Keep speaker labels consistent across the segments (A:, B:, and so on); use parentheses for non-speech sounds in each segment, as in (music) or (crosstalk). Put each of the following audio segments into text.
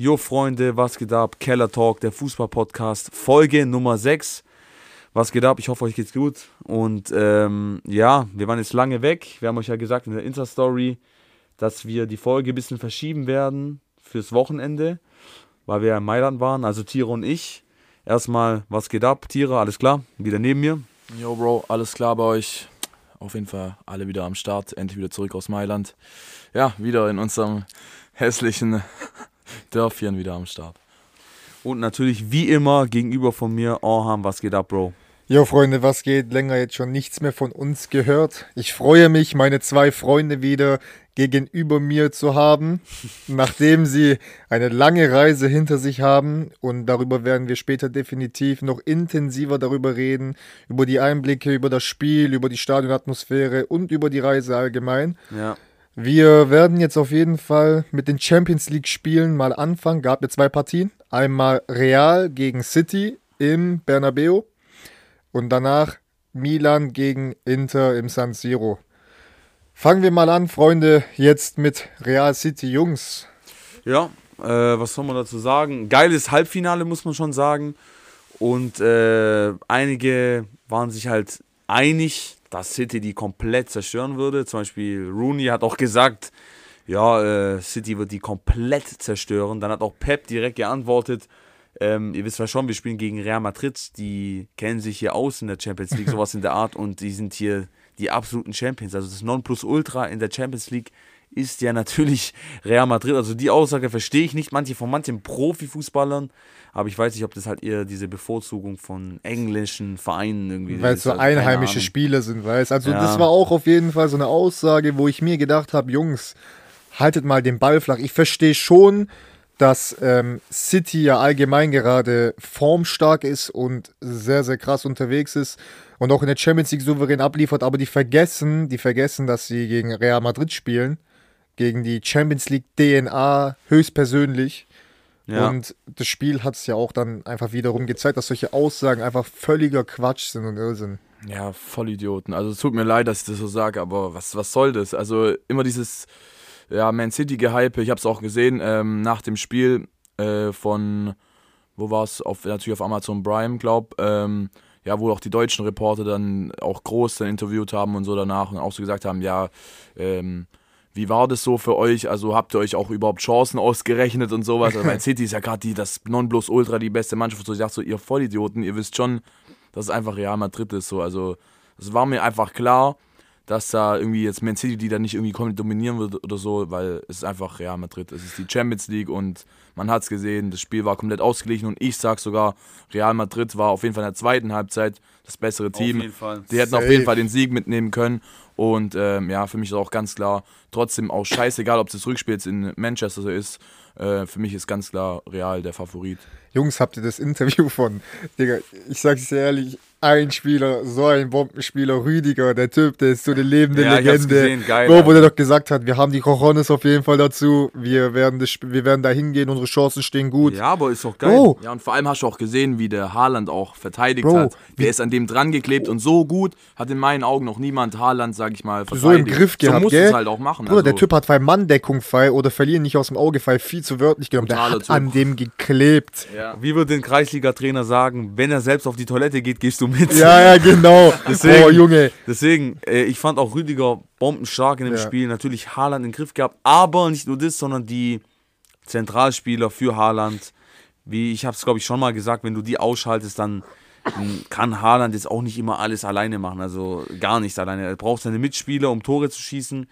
A: Jo Freunde, was geht ab? Keller Talk, der Fußball-Podcast, Folge Nummer 6. Was geht ab? Ich hoffe, euch geht's gut. Und ähm, ja, wir waren jetzt lange weg. Wir haben euch ja gesagt in der Insta-Story, dass wir die Folge ein bisschen verschieben werden fürs Wochenende, weil wir ja in Mailand waren, also Tiere und ich. Erstmal, was geht ab? Tiere, alles klar? Wieder neben mir.
B: Jo, Bro, alles klar bei euch? Auf jeden Fall alle wieder am Start, endlich wieder zurück aus Mailand. Ja, wieder in unserem hässlichen Dörfchen wieder am Start.
A: Und natürlich wie immer gegenüber von mir, Orham, was geht ab, Bro?
C: Jo Freunde, was geht? Länger jetzt schon nichts mehr von uns gehört. Ich freue mich, meine zwei Freunde wieder gegenüber mir zu haben, (laughs) nachdem sie eine lange Reise hinter sich haben. Und darüber werden wir später definitiv noch intensiver darüber reden, über die Einblicke, über das Spiel, über die Stadionatmosphäre und über die Reise allgemein.
A: Ja.
C: Wir werden jetzt auf jeden Fall mit den Champions League Spielen mal anfangen. Gab ja zwei Partien. Einmal Real gegen City im Bernabeu und danach Milan gegen Inter im San Siro. Fangen wir mal an, Freunde, jetzt mit Real City Jungs.
A: Ja, äh, was soll man dazu sagen? Geiles Halbfinale, muss man schon sagen. Und äh, einige waren sich halt einig, dass City die komplett zerstören würde. Zum Beispiel Rooney hat auch gesagt, ja, äh, City wird die komplett zerstören. Dann hat auch Pep direkt geantwortet, ähm, ihr wisst ja schon, wir spielen gegen Real Madrid, die kennen sich hier aus in der Champions League, sowas in der Art, und die sind hier die absoluten Champions. Also das Nonplusultra in der Champions League ist ja natürlich Real Madrid. Also die Aussage verstehe ich nicht, manche von manchen Profifußballern, aber ich weiß nicht, ob das halt eher diese Bevorzugung von englischen Vereinen irgendwie
C: Weil es so also einheimische Spiele sind, weißt Also ja. das war auch auf jeden Fall so eine Aussage, wo ich mir gedacht habe, Jungs, haltet mal den Ball flach. Ich verstehe schon, dass ähm, City ja allgemein gerade formstark ist und sehr, sehr krass unterwegs ist und auch in der Champions League souverän abliefert, aber die vergessen, die vergessen, dass sie gegen Real Madrid spielen, gegen die Champions League DNA höchstpersönlich. Ja. Und das Spiel hat es ja auch dann einfach wiederum gezeigt, dass solche Aussagen einfach völliger Quatsch sind und Irrsinn.
B: Ja, voll Idioten. Also es tut mir leid, dass ich das so sage, aber was, was soll das? Also immer dieses ja, Man City gehype. Ich habe es auch gesehen ähm, nach dem Spiel äh, von, wo war es? Auf, natürlich auf Amazon Prime, glaub. Ähm, ja, wo auch die deutschen Reporter dann auch groß dann interviewt haben und so danach und auch so gesagt haben, ja, ähm, wie war das so für euch? Also habt ihr euch auch überhaupt Chancen ausgerechnet und sowas? Also Man (laughs) City ist ja gerade das Nonplusultra, die beste Mannschaft. So, ich dachte so, ihr Vollidioten, ihr wisst schon, dass es einfach Real Madrid ist. So. Also es war mir einfach klar, dass da irgendwie jetzt Man City die da nicht irgendwie komplett dominieren wird oder so, weil es ist einfach Real Madrid. Es ist die Champions League und man hat es gesehen, das Spiel war komplett ausgeglichen und ich sag sogar, Real Madrid war auf jeden Fall in der zweiten Halbzeit das bessere Team. Auf jeden Fall. Die hätten Safe. auf jeden Fall den Sieg mitnehmen können und ähm, ja, für mich ist auch ganz klar, trotzdem auch scheißegal, ob das Rückspiel jetzt in Manchester ist, äh, für mich ist ganz klar Real der Favorit.
C: Jungs, habt ihr das Interview von, Digga, ich sag's dir ehrlich, ein Spieler, so ein Bombenspieler, Rüdiger, der Typ, der ist so eine lebende ja, Legende. Gesehen, geil, wo, wo der doch gesagt hat, wir haben die Cojones auf jeden Fall dazu, wir werden, das, wir werden da hingehen, unsere Chancen stehen gut.
A: Ja, aber ist doch geil.
B: Oh. Ja, und vor allem hast du auch gesehen, wie der Haaland auch verteidigt Bro, hat. Der ist an dem dran geklebt und so gut hat in meinen Augen noch niemand Haaland, sag ich mal,
C: verteidigt. So im Griff gehabt, So musst es halt auch machen. Bruder, also, der Typ hat bei Manndeckung frei oder verlieren nicht aus dem Auge frei viel zu wörtlich genommen. Der hat an dem geklebt.
A: Ja. Wie würde ein Kreisliga-Trainer sagen, wenn er selbst auf die Toilette geht, gehst du mit.
C: Ja, ja, genau. (laughs)
A: deswegen, oh, Junge. Deswegen, äh, ich fand auch Rüdiger bombenstark in dem ja. Spiel. Natürlich Haaland in den Griff gehabt, aber nicht nur das, sondern die Zentralspieler für Haaland. Wie ich habe es, glaube ich, schon mal gesagt, wenn du die ausschaltest, dann kann Haaland jetzt auch nicht immer alles alleine machen. Also gar nichts alleine. Er braucht seine Mitspieler, um Tore zu schießen.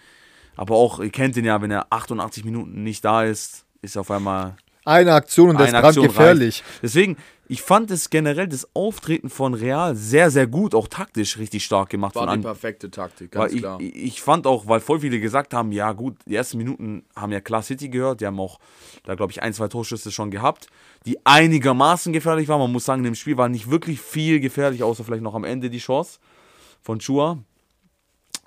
A: Aber auch, ihr kennt ihn ja, wenn er 88 Minuten nicht da ist, ist auf einmal
C: eine Aktion und das ist brandgefährlich.
A: Deswegen, ich fand es generell das Auftreten von Real sehr, sehr gut, auch taktisch richtig stark gemacht.
B: War
A: die
B: perfekte Taktik, ganz
A: weil
B: klar.
A: Ich, ich, fand auch, weil voll viele gesagt haben, ja gut, die ersten Minuten haben ja klar City gehört, die haben auch, da glaube ich, ein, zwei Torschüsse schon gehabt, die einigermaßen gefährlich waren. Man muss sagen, in dem Spiel war nicht wirklich viel gefährlich, außer vielleicht noch am Ende die Chance von Chua.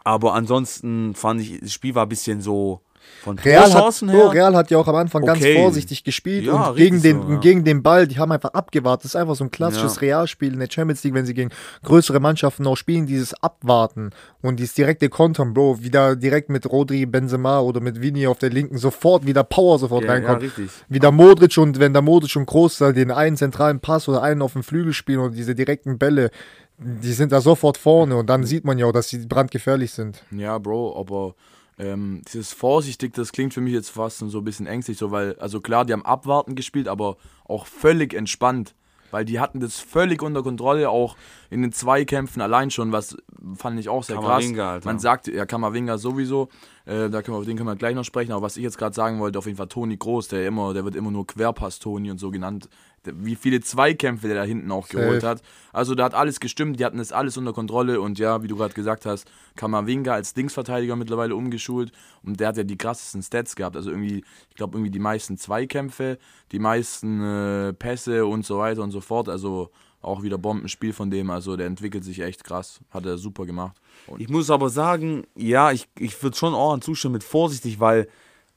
A: Aber ansonsten fand ich, das Spiel war ein bisschen so Von
C: Real hat,
A: Torchancen
C: Bro, Real hat ja auch am Anfang ganz
A: Okay.
C: vorsichtig gespielt
A: Ja,
C: und gegen den,
A: so, ja.
C: gegen den Ball, die haben einfach abgewartet. Das ist einfach so ein klassisches
A: Ja.
C: Realspiel in der Champions League, wenn sie gegen größere Mannschaften auch spielen, dieses Abwarten und dieses direkte Kontern, Bro, wieder direkt mit Rodri, Benzema oder mit Vini auf der linken sofort wieder Power sofort
A: ja,
C: reinkommt. Wieder Modric und wenn der Modric und Groß da den einen zentralen Pass oder einen auf dem Flügel spielen und diese direkten Bälle, die sind da sofort vorne und dann sieht man ja auch, dass sie brandgefährlich sind.
B: Ja, Bro, aber ähm, dieses vorsichtig, das klingt für mich jetzt fast so ein bisschen ängstlich, so weil, also klar, die haben abwarten gespielt, aber auch völlig entspannt. Weil die hatten das völlig unter Kontrolle, auch in den Zweikämpfen allein schon, was fand ich auch sehr
A: Kamavinga,
B: krass.
A: Alter.
B: Man sagt, ja, Kamavinga sowieso, äh, da können wir, auf den können wir gleich noch sprechen, aber was ich jetzt gerade sagen wollte, auf jeden Fall Toni Groß, der immer, der wird immer nur Querpass-Toni und so genannt, wie viele Zweikämpfe der da hinten auch geholt
C: Safe.
B: hat. Also da hat alles gestimmt, die hatten das alles unter Kontrolle und ja, wie du gerade gesagt hast, Kamavinga als Linksverteidiger mittlerweile umgeschult und der hat ja die krassesten Stats gehabt. Also irgendwie, ich glaube irgendwie die meisten Zweikämpfe, die meisten äh, Pässe und so weiter und so fort. Also auch wieder Bombenspiel von dem. Also der entwickelt sich echt krass. Hat er super gemacht. Und
A: Ich muss aber sagen, ja, ich, ich würde schon auch zustimmen mit vorsichtig, weil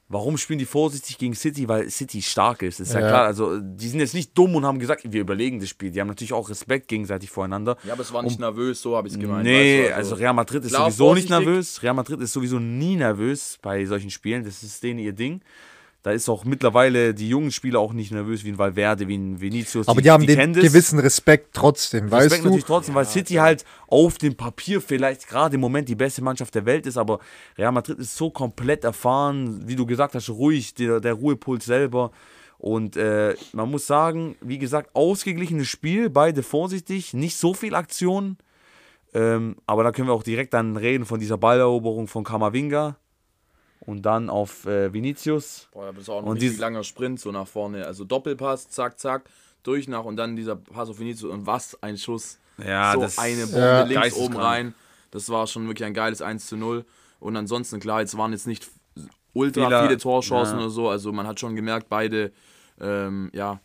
A: warum spielen die vorsichtig gegen City? Weil City stark ist. Ist ja,
C: Ja.
A: klar. Also, die sind jetzt nicht dumm und haben gesagt, wir überlegen das Spiel. Die haben natürlich auch Respekt gegenseitig voreinander.
B: ja, aber es war nicht nervös, so habe ich es gemeint.
A: Nee,
B: weißt du,
A: also Real Madrid ist
B: klar,
A: sowieso nicht nervös. Real Madrid ist sowieso nie nervös bei solchen Spielen. Das ist denen ihr Ding. Da ist auch mittlerweile die jungen Spieler auch nicht nervös wie ein Valverde, wie ein Vinicius.
C: Aber die, haben den
A: kennen das.
C: gewissen Respekt trotzdem,
A: Respekt
C: weißt du?
A: natürlich trotzdem, weil City halt auf dem Papier vielleicht gerade im Moment die beste Mannschaft der Welt ist, aber Real Madrid ist so komplett erfahren, wie du gesagt hast, ruhig, der, der Ruhepuls selber. Und äh, man muss sagen, wie gesagt, ausgeglichenes Spiel, beide vorsichtig, nicht so viel Aktion. Ähm, aber da können wir auch direkt dann reden von dieser Balleroberung von Kamavinga und dann auf äh, Vinicius.
B: Boah, das ist auch ein
A: Und
B: richtig langer Sprint so nach vorne. Also Doppelpass, zack, zack, durch nach und dann dieser Pass auf Vinicius und was ein Schuss.
A: Ja,
B: so
A: das-
B: eine Bombe
C: Ja.
B: links
A: Geisteskrank.
B: oben rein. Das war schon wirklich ein geiles 1 zu 0. Und ansonsten, klar, jetzt waren jetzt nicht ultra
A: Viele-
B: viele Torchancen
A: ja.
B: oder so. Also man hat schon gemerkt, beide ähm, ja,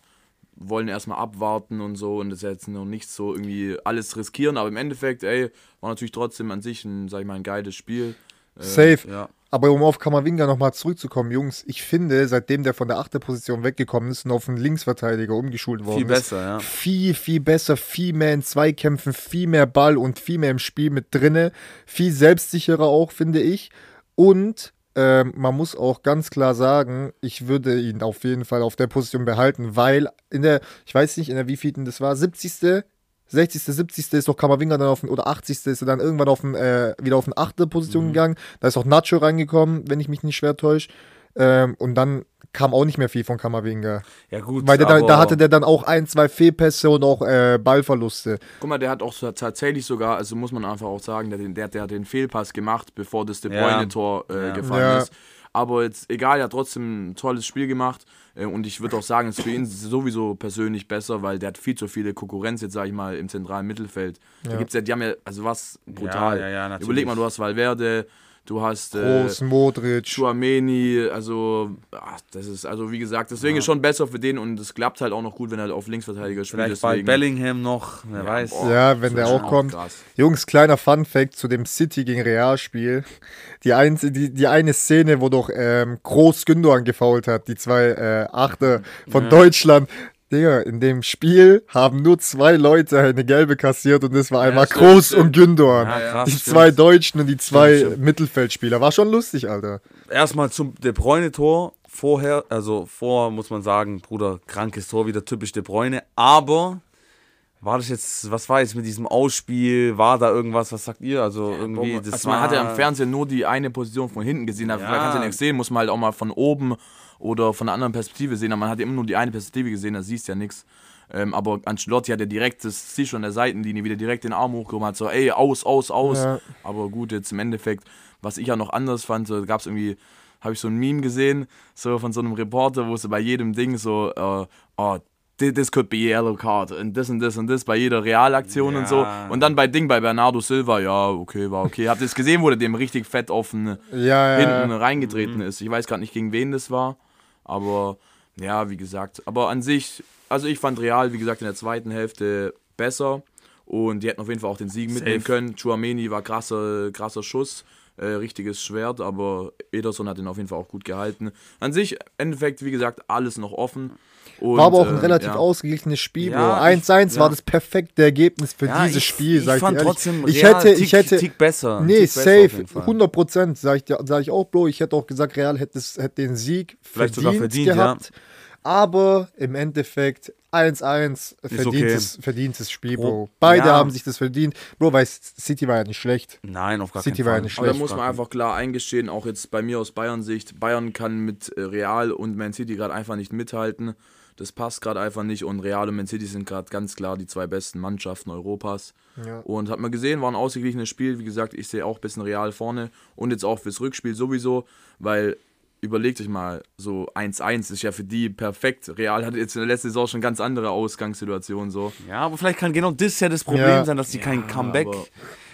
B: wollen erstmal abwarten und so und das ist jetzt noch nicht so irgendwie alles riskieren. Aber im Endeffekt, ey, war natürlich trotzdem an sich ein, sag ich mal, ein geiles Spiel.
C: Safe.
A: Ja.
C: Aber um auf Kamavinga nochmal zurückzukommen, Jungs, ich finde, seitdem der von der achten Position weggekommen ist und auf einen Linksverteidiger umgeschult worden
A: Viel
C: ist,
A: besser, ja.
C: viel, viel besser, viel mehr in Zweikämpfen, viel mehr Ball und viel mehr im Spiel mit drinne, viel selbstsicherer auch, finde ich. Und ähm, man muss auch ganz klar sagen, ich würde ihn auf jeden Fall auf der Position behalten, weil in der, ich weiß nicht, in der wievielten das war, 70. 60., 70. ist doch Kamavinga dann auf den, oder 80. ist er dann irgendwann auf den, äh, wieder auf eine achte Position
A: Mhm.
C: gegangen. Da ist auch Nacho reingekommen, wenn ich mich nicht schwer täusche. Ähm, und dann kam auch nicht mehr viel von Kamavinga.
A: Ja, gut.
C: Weil der, da,
A: aber-
C: da hatte der dann auch ein, zwei Fehlpässe und auch äh, Ballverluste.
B: Guck mal, der hat auch so tatsächlich sogar, also muss man einfach auch sagen, der, der, der hat den Fehlpass gemacht, bevor das De
A: Ja.
B: Bruyne-Tor äh,
A: Ja.
B: gefallen
C: Ja.
B: ist. Aber jetzt, egal, er hat trotzdem ein tolles Spiel gemacht. Äh, und ich würde auch sagen, es ist für ihn sowieso persönlich besser, weil der hat viel zu viele Konkurrenz jetzt, sag ich mal, im zentralen Mittelfeld. Da gibt's ja, die haben ja, also was brutal.
A: ja, ja.
B: Überleg mal, du hast Valverde, du hast äh,
C: Groß, Modric.
B: Chouameni, also ach, das ist, also wie gesagt, deswegen ist schon besser für den und es klappt halt auch noch gut, wenn er auf Linksverteidiger spielt.
A: Vielleicht bei
B: deswegen-
A: Bellingham noch, wer weiß.
B: boah.
C: Ja, wenn der auch
B: auch
C: kommt.
B: krass.
C: Jungs, kleiner Fun-Fact zu dem City gegen Real-Spiel. Die, ein, die, die eine Szene, wo doch ähm, Groß Gündogan gefault hat, die zwei äh, Achter von Deutschland. Digga, in dem Spiel haben nur zwei Leute eine gelbe kassiert und das war einmal
B: stimmt,
C: Groß
B: stimmt.
C: und Gündogan.
A: Ja, krass,
C: die
A: stimmt.
C: zwei Deutschen und die zwei
A: Stimmt, stimmt.
C: Mittelfeldspieler. War schon lustig, Alter.
A: Erstmal zum De Bruyne-Tor. Vorher, also vor muss man sagen, Bruder, krankes Tor, wieder typisch De Bruyne. Aber war das jetzt, was war jetzt mit diesem Ausspiel? War da irgendwas? Was sagt ihr? Also irgendwie, das
B: also
A: war,
B: man hat ja im Fernsehen nur die eine Position von hinten gesehen, aber
A: Ja.
B: man kann es ja nichts sehen, muss man halt auch mal von oben oder von einer anderen Perspektive sehen, aber man hat ja immer nur die eine Perspektive gesehen, da siehst du ja nichts. Ähm, aber Ancelotti hat ja direkt, das siehst du an der Seitenlinie, wieder direkt den Arm hochgehoben, hat so, ey, aus, aus, aus.
C: Ja.
B: Aber gut, jetzt im Endeffekt, was ich ja noch anders fand, so gab es irgendwie, habe ich so ein Meme gesehen, so von so einem Reporter, wo so bei jedem Ding so, äh, oh, this could be a yellow card und das und das und das bei jeder Realaktion und so.
A: Ja.
B: Und dann bei Ding bei Bernardo Silva, ja, okay, war okay. Habt ihr es gesehen, wo der dem richtig fett offen (laughs)
C: Ja, ja.
B: hinten reingetreten ist? Ich weiß gerade nicht, gegen wen das war, aber ja, wie gesagt. Aber an sich, also ich fand Real, wie gesagt, in der zweiten Hälfte besser und die hätten auf jeden Fall auch den Sieg mitnehmen
A: Safe.
B: können. Chouameni war krasser, krasser Schuss. Äh, richtiges Schwert, aber Ederson hat ihn auf jeden Fall auch gut gehalten. An sich, im Endeffekt, wie gesagt, alles noch offen. Und,
C: war aber auch ein
B: äh,
C: relativ
B: ja.
C: ausgeglichenes Spiel,
A: Ja,
C: Bro. 1-1
A: ich-
C: war
A: ja.
C: das perfekte Ergebnis für
A: Ja,
C: dieses
A: ich,
C: Spiel,
A: ich
C: sag
A: fand
C: dir ehrlich.
A: trotzdem
C: ich
A: Real
C: hätte,
A: Tick,
C: ich hätte,
A: Tick besser.
C: nee,
A: Tick besser
C: safe,
A: Fall.
C: 100 Prozent, sag ich, sag ich auch, Bro. Ich hätte auch gesagt, Real hätte, hätte den Sieg
A: Vielleicht
C: verdient,
A: sogar verdient,
C: gehabt. Aber im Endeffekt 1-1 verdientes,
A: okay.
C: verdientes Spiel,
A: Bro,
C: Bro. Beide
A: ja.
C: haben sich das verdient. Bro, weil City war ja nicht schlecht.
A: Nein, auf gar
C: City
A: keinen
C: war ja
A: Fall.
C: nicht
B: Aber da
C: schlecht.
B: muss man einfach klar eingestehen, auch jetzt bei mir aus Bayern-Sicht, Bayern kann mit äh, Real und Man City gerade einfach nicht mithalten. Das passt gerade einfach nicht und Real und Man City sind gerade ganz klar die zwei besten Mannschaften Europas.
C: Ja.
B: Und hat man gesehen, war ein ausgeglichenes Spiel. Wie gesagt, ich sehe auch ein bisschen Real vorne und jetzt auch fürs Rückspiel sowieso, weil überlegt euch mal, so 1-1 ist ja für die perfekt. Real hatte jetzt in der letzten Saison schon ganz andere Ausgangssituationen so.
A: Ja, aber vielleicht kann genau das ja das Problem
C: Ja.
A: sein, dass die kein Comeback.
B: aber-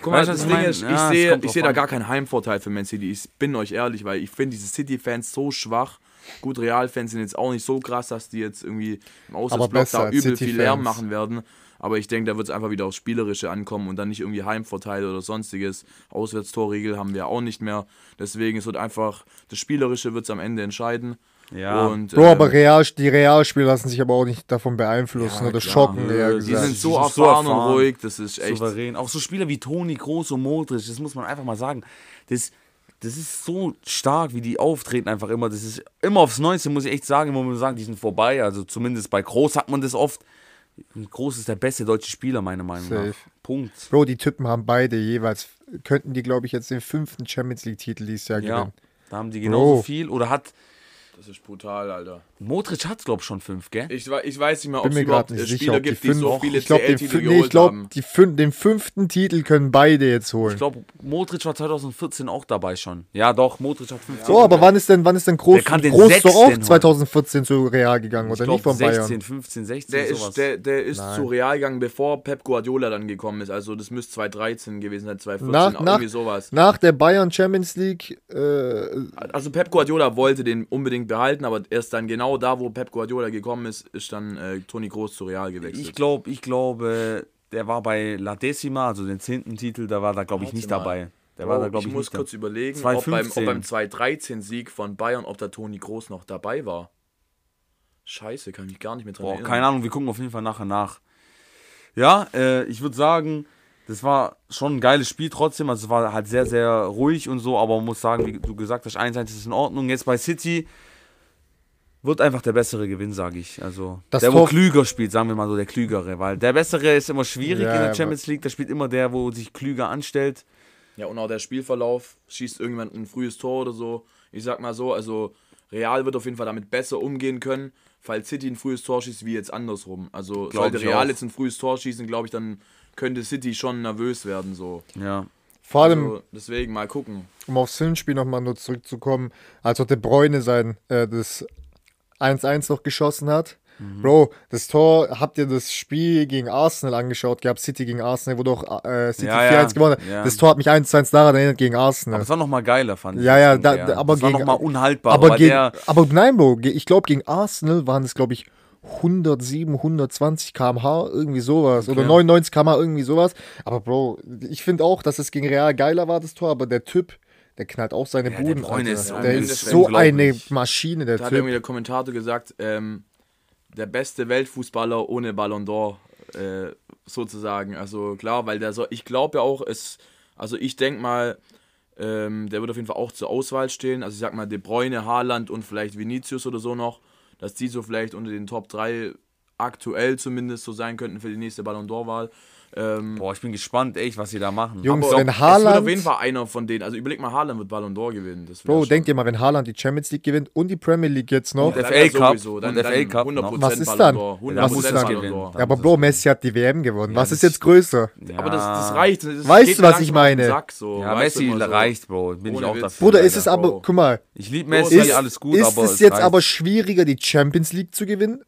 B: Guck mal,
A: Weißt
B: das Ding ist, ich
A: Ja,
B: sehe ich sehe da
A: an.
B: gar keinen Heimvorteil für Man City. Ich bin euch ehrlich, weil ich finde diese City-Fans so schwach. Gut, Real-Fans sind jetzt auch nicht so krass, dass die jetzt irgendwie im Auswärtsblock da übel viel Lärm machen werden. Aber ich denke, da wird es einfach wieder aufs Spielerische ankommen und dann nicht irgendwie Heimvorteile oder sonstiges. Auswärtstorregel haben wir auch nicht mehr. Deswegen, es wird einfach, das Spielerische wird es am Ende entscheiden.
A: Ja.
B: Und,
C: Bro,
B: ähm,
C: aber Real, die Realspieler lassen sich aber auch nicht davon beeinflussen
B: Ja,
C: oder
B: klar.
C: schocken, eher
A: die
C: gesagt.
B: sind so
A: Die sind so
B: erfahren und ruhig, das ist echt.
A: souverän. Auch so Spieler wie Toni, Groß und Modric, das muss man einfach mal sagen. Das, das ist so stark, wie die auftreten einfach immer. Das ist immer aufs Neueste, muss ich echt sagen. Muss man sagen, die sind vorbei. Also zumindest bei Groß hat man das oft. Groß ist der beste deutsche Spieler, meiner Meinung
C: Safe.
A: nach. Punkt.
C: Bro, die Typen haben beide jeweils, könnten die, glaube ich, jetzt den fünften Champions League-Titel dieses Jahr
A: Ja,
C: gewinnen.
A: da haben die genauso
C: Bro.
A: viel. Oder hat,
B: Das ist brutal, Alter.
A: Modric hat, glaube ich, schon fünf, gell?
B: Ich, ich weiß nicht mehr, ob
C: Bin
B: es
C: mir
B: überhaupt
C: gerade
B: äh,
C: nicht sicher,
B: Spieler
C: ob die
B: gibt, die
C: fünf,
B: so viele
C: ich glaube, den,
B: CL-Titel
C: nee,
B: geholt
C: ich glaub,
B: haben.
C: die fün den fünften Titel können beide jetzt holen.
A: Ich glaube, Modric war 2014 auch dabei schon. Ja, doch, Modric hat 15.
C: so, aber wann ist denn, wann ist denn Groß,
A: Der kann den
C: Groß doch auch
A: holen.
C: 2014 zu Real gegangen
A: ich
C: oder nicht
A: glaube,
C: von
A: 16,
C: Bayern?
A: 15, 16,
B: Der
A: sowas.
B: ist, der, der ist
C: Nein.
B: zu Real gegangen, bevor Pep Guardiola dann gekommen ist. Also das müsste 2013 gewesen sein, 2014,
C: Nach, nach,
B: irgendwie sowas.
C: nach der Bayern Champions League, äh,
B: Also Pep Guardiola wollte den unbedingt behalten, aber erst dann genau da, wo Pep Guardiola gekommen ist, ist dann äh, Toni Groß zu Real gewechselt.
A: Ich glaube, ich glaube, der war bei La Decima, also den zehnten Titel, da war da, glaube ich, nicht dabei. Der
B: Oh,
A: war da, glaube
B: ich
A: ich,
B: muss kurz
A: dabei.
B: überlegen, ob beim,
A: 2015.
B: ob beim 2-13-Sieg von Bayern, ob da Toni Groß noch dabei war. Scheiße, kann ich mich gar nicht mehr dran
A: Boah,
B: erinnern.
A: keine Ahnung, wir gucken auf jeden Fall nachher nach. Ja, äh, ich würde sagen, das war schon ein geiles Spiel trotzdem. Also es war halt sehr, sehr ruhig und so, aber man muss sagen, wie du gesagt hast, 1-1 ist in Ordnung. Jetzt bei City wird einfach der bessere Gewinn, sage ich. Also
C: Das
A: der, wo
C: Tor-
A: klüger spielt, sagen wir mal so, der klügere. Weil der bessere ist immer schwierig
C: Ja,
A: in der Champions League. Da spielt immer der, wo sich klüger anstellt.
B: Ja, und auch der Spielverlauf, schießt irgendjemand ein frühes Tor oder so. Ich sag mal so, also Real wird auf jeden Fall damit besser umgehen können, falls City ein frühes Tor schießt, wie jetzt andersrum. Also
A: Glaub
B: sollte Real
A: auch.
B: jetzt ein frühes Tor schießen, glaube ich, dann könnte City schon nervös werden. So.
A: Ja.
C: vor allem,
B: Also, deswegen mal gucken.
C: um aufs Filmspiel nochmal nur zurückzukommen, als auch De Bruyne sein, äh, das 1-1 noch geschossen hat.
A: Mhm.
C: Bro, das Tor, habt ihr das Spiel gegen Arsenal angeschaut gehabt? City gegen Arsenal, wo doch äh, City
A: Ja,
C: 4-1
A: ja,
C: gewonnen hat.
A: ja.
C: Das Tor hat mich 1-1 daran erinnert gegen Arsenal.
A: Aber es war nochmal geiler, fand ich.
C: Ja, ja, da- da- aber
A: das war
C: gegen-
A: nochmal unhaltbar.
C: aber,
A: Aber,
C: gegen, aber nein, Bro, ich glaube, gegen Arsenal waren es, glaube ich, 107, 120 km/h, irgendwie sowas. Oder 99 km/h, irgendwie sowas. Aber Bro, ich finde auch, dass es gegen Real geiler war, das Tor, aber der Typ, der knallt auch seine
A: Ja, der
C: Buden. Alter.
A: ist
C: der ist so eine. Maschine, der
B: Da hat
C: Typ.
B: irgendwie der Kommentator gesagt, ähm, der beste Weltfußballer ohne Ballon d'Or, äh, sozusagen. Also klar, weil der so, ich glaube ja auch, es, also ich denke mal, ähm, der wird auf jeden Fall auch zur Auswahl stehen. Also ich sag mal, De Bruyne, Haaland und vielleicht Vinicius oder so noch, dass die so vielleicht unter den Top 3 aktuell zumindest so sein könnten für die nächste Ballon d'Or-Wahl. Ähm,
A: boah, ich bin gespannt, echt, was sie da machen.
C: Jungs,
B: aber
C: wenn
B: es wird auf
C: Haaland,
B: jeden Fall einer von denen. Also überleg mal, Haaland wird Ballon d'Or gewinnen. Das
C: Bro, denkt ihr mal, wenn Haaland die Champions League gewinnt und die Premier League jetzt noch.
A: Und
B: Dann
A: FA
B: ja
A: Cup
B: sowieso, dann,
A: und
B: dann
A: FA Cup
B: 100%
C: Was ist dann?
A: Ja,
C: Was
B: 100%
C: ist dann?
B: Ballon
A: gewinnen?
B: d'Or.
C: ja, aber Bro, Messi hat die WM gewonnen. Was
A: das-
C: ist jetzt größer?
A: Ja.
B: Aber das, das reicht. Das
C: Weißt du, was ich meine?
B: Sack, so.
A: Ja,
B: Weißt
A: Messi
B: so.
A: reicht, Bro. Bin ich
B: Ohne
A: auch
B: Witz.
A: dafür.
C: Bruder, ist es aber, guck mal,
A: Ich liebe Messi, alles gut,
C: ist
A: aber
C: es jetzt aber schwieriger, die Champions League zu gewinnen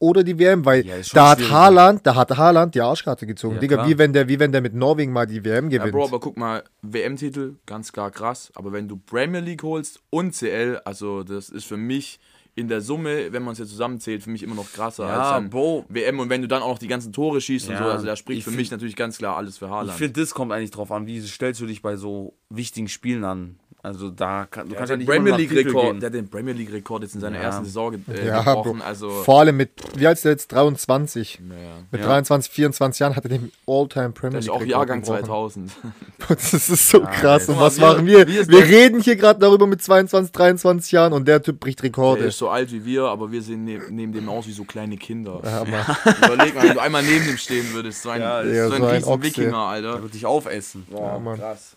C: oder die WM? Weil
A: Ja,
C: da hat. Haaland, da hat Haaland die Arschkarte gezogen.
A: Ja,
C: Digga,
A: klar.
C: wie wenn, der, wie wenn der mit Norwegen mal die WM
B: Ja,
C: gewinnt.
B: Bro, aber guck mal, WM-Titel, ganz klar krass. Aber wenn du Premier League holst und CL, also das ist für mich in der Summe, wenn man es jetzt zusammenzählt, für mich immer noch krasser
A: Ja,
B: als
A: Bro.
B: WM. Und wenn du dann auch noch die ganzen Tore schießt und
A: Ja,
B: so, also da spricht
A: ich
B: für mich natürlich ganz klar alles für
A: Ich
B: Haaland.
A: finde, das kommt eigentlich drauf an, wie stellst du dich bei so wichtigen Spielen an. Also da kann, du
B: Der
A: kannst ja
B: den
A: nicht
B: Premier League Rekord,
A: gehen.
B: der hat den Premier League Rekord jetzt in seiner
A: Ja.
B: ersten Saison ge äh,
C: Ja,
B: gebrochen.
C: Bro.
B: Also
C: Vor allem mit, wie alt ist der jetzt? 23.
B: naja.
C: Mit
A: Ja.
C: 23, 24 Jahren hat er den All-Time Premier
B: Das ist
C: League
B: auch
C: Rekord
B: Jahrgang
C: gebrochen.
B: 2000. (laughs)
C: Das ist so krass.
A: ey.
C: Und was
B: wir-
C: machen wir?
B: wir
C: reden hier gerade darüber mit 22, 23 Jahren und der Typ bricht
B: Der
C: Rekorde.
B: ist so alt wie wir, aber wir sehen neben, neben dem aus wie so kleine Kinder. Überleg mal, wenn du einmal neben dem stehen würdest, so ein,
A: Ja,
C: ja,
B: so ein,
C: so ein
B: riesen. Wikinger,
A: Der
B: Alter.
A: wird dich aufessen.
B: Boah,
C: Mann.
B: krass.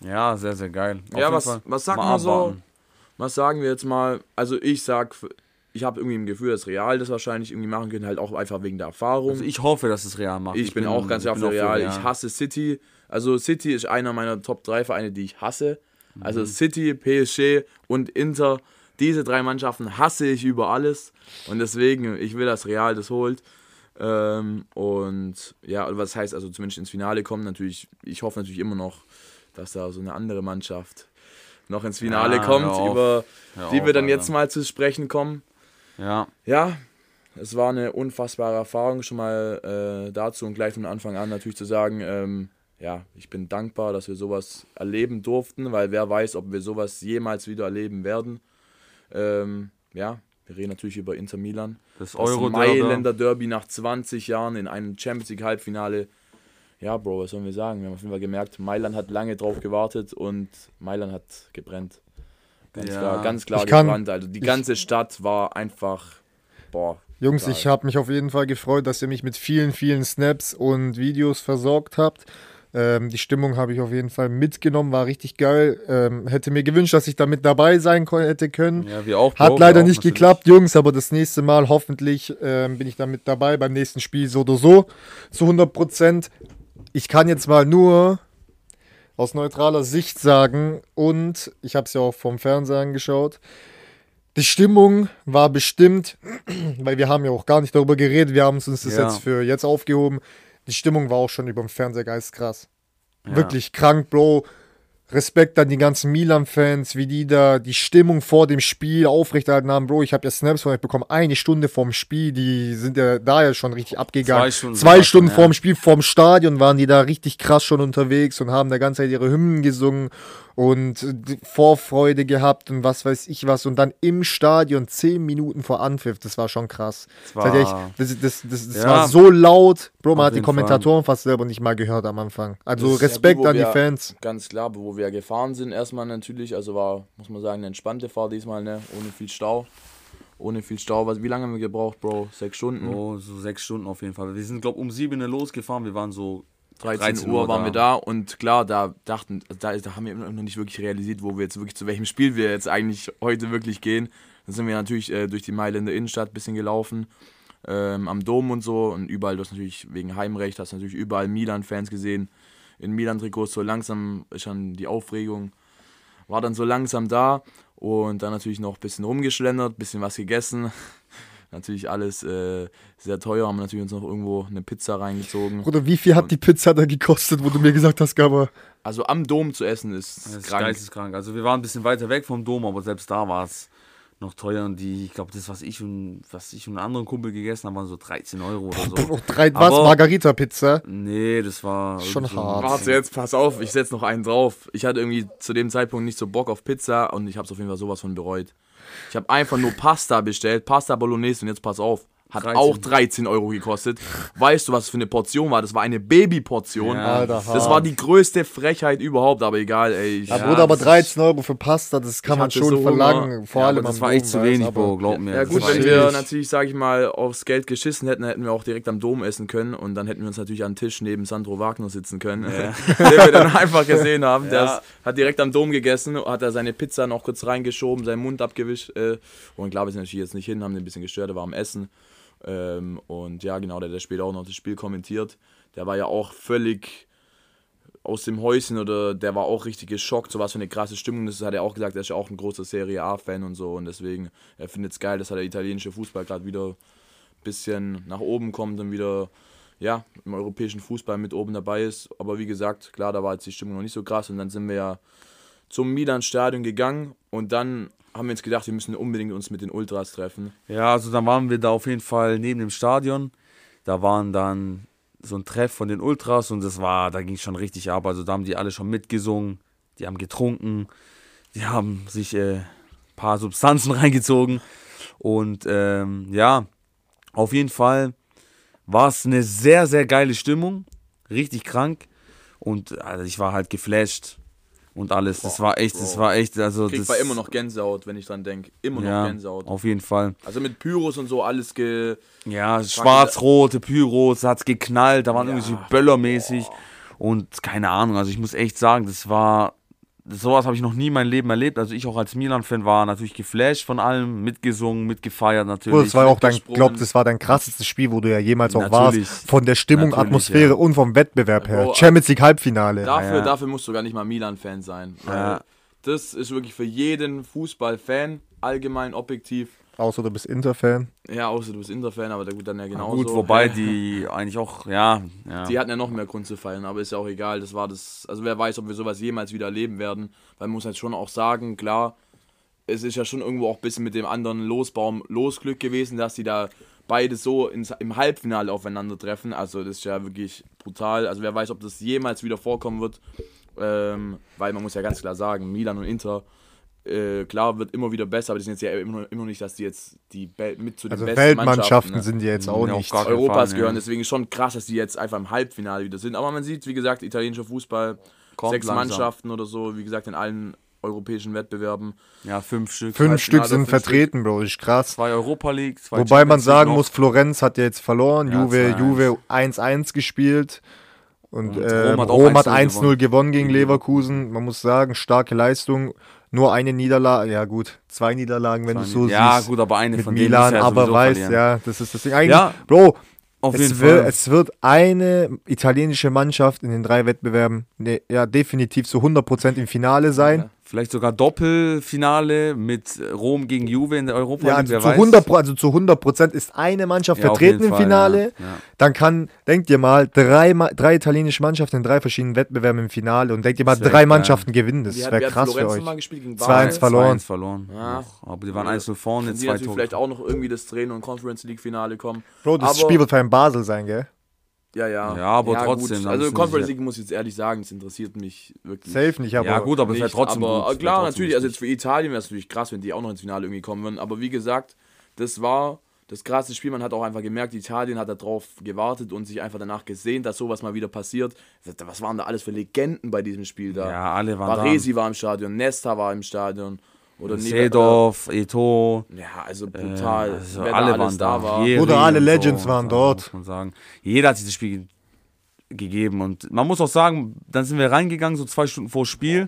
A: Ja, sehr, sehr geil. Auf
B: Ja, was,
A: Fall
B: was sagt
A: mal
B: man so?
A: abwarten.
B: Was sagen wir jetzt mal? Also ich sag, ich habe irgendwie ein Gefühl, dass Real das wahrscheinlich irgendwie machen können, halt auch einfach wegen der Erfahrung.
A: Also ich hoffe, dass es Real macht.
B: Ich, bin, auch ganz klar
A: bin
B: für Real. Ich hasse City. Also City ist einer meiner Top 3 Vereine, die ich hasse. Also
A: Mhm.
B: City, PSG und Inter. Diese drei Mannschaften hasse ich über alles. Und deswegen, ich will, dass Real das holt. Ähm, und ja, was heißt also zumindest ins Finale kommen. Natürlich, ich hoffe natürlich immer noch, dass da so eine andere Mannschaft noch ins Finale
A: Ja,
B: kommt,
A: auf.
B: über die
A: auf,
B: wir dann
A: Alter.
B: jetzt mal zu sprechen kommen.
A: Ja,
B: Ja, es war eine unfassbare Erfahrung schon mal äh, dazu und gleich von Anfang an natürlich zu sagen, ähm, ja, ich bin dankbar, dass wir sowas erleben durften, weil wer weiß, ob wir sowas jemals wieder erleben werden. Ähm, ja, wir reden natürlich über Inter Milan.
A: das
B: Das
A: euro
B: Mailänder Derby nach 20 Jahren in einem Champions League Halbfinale. Ja, Bro, was sollen wir sagen? Wir haben auf jeden Fall gemerkt, Mailand hat lange drauf gewartet und Mailand hat gebrennt. Ganz
A: Ja.
B: klar, ganz klar
C: Ich kann-
B: gebrannt. Also die ganze Stadt war einfach, boah.
C: Jungs,
B: geil.
C: ich habe mich auf jeden Fall gefreut, dass ihr mich mit vielen, vielen Snaps und Videos versorgt habt. Ähm, die Stimmung habe ich auf jeden Fall mitgenommen, war richtig geil. Ähm, hätte mir gewünscht, dass ich damit dabei sein hätte können.
A: Ja, wir auch.
C: Hat
A: Bro,
C: leider
A: wir auch
C: nicht
A: natürlich.
C: geklappt, Jungs, aber das nächste Mal hoffentlich ähm, bin ich damit dabei, beim nächsten Spiel so oder so, zu 100 Prozent. Ich kann jetzt mal nur aus neutraler Sicht sagen und ich habe es ja auch vom Fernseher angeschaut. Die Stimmung war bestimmt, (clears throat) weil wir haben ja auch gar nicht darüber geredet, wir haben uns das
A: Ja.
C: jetzt für jetzt aufgehoben. Die Stimmung war auch schon über dem Fernseher geistkrass.
A: Ja.
C: Wirklich krank, Bro. Respekt an die ganzen Milan-Fans, wie die da die Stimmung vor dem Spiel aufrechterhalten haben. Bro, ich habe ja Snaps von euch bekommen, eine Stunde vorm Spiel, die sind ja da ja schon richtig abgegangen.
A: Zwei Stunden
C: Zwei Stunden
A: schon, ja.
C: vorm Spiel, vorm Stadion waren die da richtig krass schon unterwegs und haben da ganze Zeit ihre Hymnen gesungen und die Vorfreude gehabt und was weiß ich was. Und dann im Stadion zehn Minuten vor Anpfiff, das war schon krass.
A: Das war-
C: das, das, das, das
A: Ja.
C: war so laut. Bro, man
A: Auf
C: hat die Kommentatoren fast selber nicht mal gehört am Anfang. Also
B: ja
C: Respekt
B: wo
C: an die Fans.
B: Ganz klar, wo wir gefahren sind, erstmal natürlich, also war, muss man sagen, eine entspannte Fahrt diesmal, ne? Ohne viel Stau. Ohne viel Stau. Was, wie lange haben wir gebraucht, Bro? Sechs Stunden?
A: Oh, so sechs Stunden auf jeden Fall. Wir sind, glaube ich, um sieben Uhr losgefahren. Wir waren so
B: 13, Uhr waren wir da und klar, da dachten, da, da haben wir immer noch nicht wirklich realisiert, wo wir jetzt wirklich, zu welchem Spiel wir jetzt eigentlich heute wirklich gehen. Dann sind wir natürlich äh, durch die Mailänder Innenstadt ein bisschen gelaufen, ähm, am Dom und so und überall, du hast natürlich wegen Heimrecht, hast natürlich überall Milan-Fans gesehen, in Milan-Trikots, so langsam ist schon die Aufregung, war dann so langsam da und dann natürlich noch ein bisschen rumgeschlendert, ein bisschen was gegessen. (laughs) Natürlich alles äh, sehr teuer, haben natürlich uns noch irgendwo eine Pizza reingezogen.
C: Bruder, wie viel hat die Pizza da gekostet, wo du mir gesagt hast, Gabba?
B: Also am Dom zu essen ist
A: Das ist
B: krank.
A: geisteskrank. Also wir waren ein bisschen weiter weg vom Dom, aber selbst da war es noch teuer. Und die, ich glaube, das, was ich und was ich und einen anderen Kumpel gegessen haben, waren so 13 Euro oder so.
C: Bro, drei, was?
A: Aber-
C: Margarita-Pizza?
A: Nee, das war
C: Schon
A: so
C: hart.
B: Warte, jetzt pass auf, ich setze noch einen drauf. Ich hatte irgendwie zu dem Zeitpunkt nicht so Bock auf Pizza und ich habe es auf jeden Fall sowas von bereut. Ich habe einfach nur Pasta bestellt, Pasta Bolognese und jetzt pass auf, hat
A: 13.
B: auch 13 Euro gekostet. Weißt du, was für eine Portion war? Das war eine Babyportion.
A: Ja,
C: Alter,
B: Das war die größte Frechheit überhaupt, aber egal, ey. Ich,
C: Ja, Bruder, aber
A: das ist-
C: 13 Euro für Pasta, das kann man schon
B: so Hunger.
C: verlangen. Vor
A: Ja,
C: allem
A: aber das
C: am
A: war echt zu wenig, Bro, glaub mir.
B: Ja gut, wenn wir
C: Natürlich.
B: sag ich mal, aufs Geld geschissen hätten, hätten wir auch direkt am Dom essen können und dann hätten wir uns natürlich an den Tisch neben Sandro Wagner sitzen können, (laughs) den wir dann einfach (laughs) gesehen haben. Der hat direkt am Dom gegessen, hat da seine Pizza noch kurz reingeschoben, seinen Mund abgewischt äh, und klar, wir sind natürlich jetzt nicht hin, haben den ein bisschen gestört, er war am Essen ähm, und ja, genau, der hat später auch noch das Spiel kommentiert. Der war ja auch völlig aus dem Häuschen oder der war auch richtig geschockt, so was für eine krasse Stimmung das hat er auch gesagt, er ist ja auch ein großer Serie A-Fan und so und deswegen, er findet es geil, dass der italienische Fußball gerade wieder ein bisschen nach oben kommt und wieder, ja, im europäischen Fußball mit oben dabei ist. Aber wie gesagt, klar, da war jetzt die Stimmung noch nicht so krass und dann sind wir ja zum Milan-Stadion gegangen und dann haben wir uns gedacht, wir müssen unbedingt uns mit den Ultras treffen.
A: Ja, also dann waren wir da auf jeden Fall neben dem Stadion. Da waren dann so ein Treff von den Ultras und das war, da ging es schon richtig ab. Also da haben die alle schon mitgesungen, die haben getrunken, die haben sich äh, paar Substanzen (laughs) reingezogen. Und ähm, ja, auf jeden Fall war es eine sehr, sehr geile Stimmung. Richtig krank. Und also ich war halt geflasht und alles. das war echt, das
B: Bro.
A: war echt, also
B: Krieg
A: das
B: war immer noch Gänsehaut, wenn ich dran denke. Immer noch
A: ja,
B: Gänsehaut.
A: auf jeden Fall.
B: Also mit Pyros und so alles ge.
A: Ja, schwarz-rote Pyros, hat's geknallt, da waren
B: Ja.
A: irgendwie Böllermäßig und keine Ahnung, also ich muss echt sagen, das war sowas habe ich noch nie in meinem Leben erlebt. Also ich auch als Milan-Fan war natürlich geflasht von allem, mitgesungen, mitgefeiert natürlich.
C: Bro, das war auch dein,
B: mitgesprungen.
C: glaub, das war dein krassestes Spiel, wo du ja jemals auch
A: Natürlich.
C: warst. Von der Stimmung, Atmosphäre
A: ja.
C: und vom Wettbewerb her.
B: Bro,
C: Champions League Halbfinale.
B: Dafür,
A: ja.
B: dafür musst du gar nicht mal Milan-Fan sein. Weil
A: Ja.
B: Das ist wirklich für jeden Fußball-Fan allgemein objektiv.
C: Außer du bist Inter-Fan.
B: Ja, außer du bist Inter-Fan, aber der gut dann ja genauso.
A: Gut, wobei (laughs) die eigentlich auch, ja, ja.
B: Die hatten ja noch mehr Grund zu feiern, aber ist ja auch egal. Das war das. Also wer weiß, ob wir sowas jemals wieder erleben werden. Weil man muss halt schon auch sagen, klar, es ist ja schon irgendwo auch ein bisschen mit dem anderen Losbaum Losglück gewesen, dass die da beide so ins, im Halbfinale aufeinandertreffen. Also das ist ja wirklich brutal. Also wer weiß, ob das jemals wieder vorkommen wird. Ähm, weil man muss ja ganz klar sagen, Milan und Inter, äh, klar, wird immer wieder besser, aber die sind jetzt ja immer, noch- immer noch nicht, dass die jetzt die Be mit zu den
C: Also
B: besten
C: Weltmannschaften
B: ne?
C: sind die jetzt auch
A: Ja, auf
C: nicht.
B: Europas
A: Fall,
B: gehören.
A: ja.
B: Deswegen schon krass, dass die jetzt einfach im Halbfinale wieder sind. Aber man sieht, wie gesagt, italienischer Fußball,
A: Kommt
B: sechs
A: langsam.
B: Mannschaften oder so, wie gesagt, in allen europäischen Wettbewerben.
A: ja, fünf Stück.
C: Fünf Stück sind
B: fünf
C: vertreten, Bro. Das ist krass.
A: Zwei Europa League, zwei
C: Wobei man
A: Champions League
C: sagen
A: noch.
C: muss, Florenz hat ja jetzt verloren.
A: Ja,
C: Juve,
A: 2-1.
C: Juve 1-1 gespielt. Und,
A: Und
C: äh,
A: Rom hat auch
C: Rom hat
A: 1-0
C: 1-0 gewonnen gegen Leverkusen. Man muss sagen, starke Leistung. Nur eine Niederlage, ja gut, zwei Niederlagen, wenn du so
A: ja,
C: siehst.
A: gut, aber eine
C: mit
A: von denen
C: Milan,
A: ja
C: aber
A: verlieren.
C: ja, das ist das Ding. Eigentlich,
A: Ja,
C: Bro, es, wird, es wird eine italienische Mannschaft in den drei Wettbewerben ne, ja, definitiv zu 100% im Finale sein.
A: Vielleicht sogar Doppelfinale mit Rom gegen Juve in der Europa
C: Ja, also
A: wer
C: zu,
A: weiß.
C: 100, also zu 100% ist eine Mannschaft
A: Ja,
C: vertreten im
A: Fall,
C: Finale.
A: ja, ja.
C: Dann kann, denkt ihr mal, drei, drei italienische Mannschaften in drei verschiedenen Wettbewerben im Finale und denkt ihr mal, drei
A: geil.
C: Mannschaften gewinnen. Das wäre krass für euch.
B: nochmal gespielt gegen
C: 2-1
B: Basel?
C: verloren.
A: 2-1 verloren.
B: Ja.
A: Auch. Aber die waren 1-0 vorne, zwei Tore.
B: vielleicht auch noch irgendwie das Drehen und Conference League Finale kommen.
C: Bro, das
B: Aber-
C: Spiel wird für ein Basel sein, gell?
B: Ja, ja.
A: Ja, aber trotzdem,
B: Gut.
A: da
B: Also Conference League muss ich jetzt ehrlich sagen, das interessiert mich wirklich.
C: Safe nicht, aber
A: ja, gut, aber es wäre trotzdem
B: aber
A: gut. Es
B: klar,
A: trotzdem
B: natürlich, also jetzt für Italien wäre es natürlich krass, wenn die auch noch ins Finale irgendwie kommen würden. Aber wie gesagt, das war das krasse Spiel. Man hat auch einfach gemerkt, Italien hat darauf gewartet und sich einfach danach gesehen, dass sowas mal wieder passiert. Was waren da alles für Legenden bei diesem Spiel da?
A: Ja, alle waren
B: Baresi war im Stadion, Nesta war im Stadion. Oder
A: Seedorf, Eto.
B: Ja, also brutal.
A: Also
B: wer da
A: alle
B: alles
A: waren da.
B: war.
C: Oder alle Legends waren dort.
A: Muss man sagen. Jeder hat dieses Spiel ge- gegeben. Und man muss auch sagen, dann sind wir reingegangen, so zwei Stunden vor Spiel.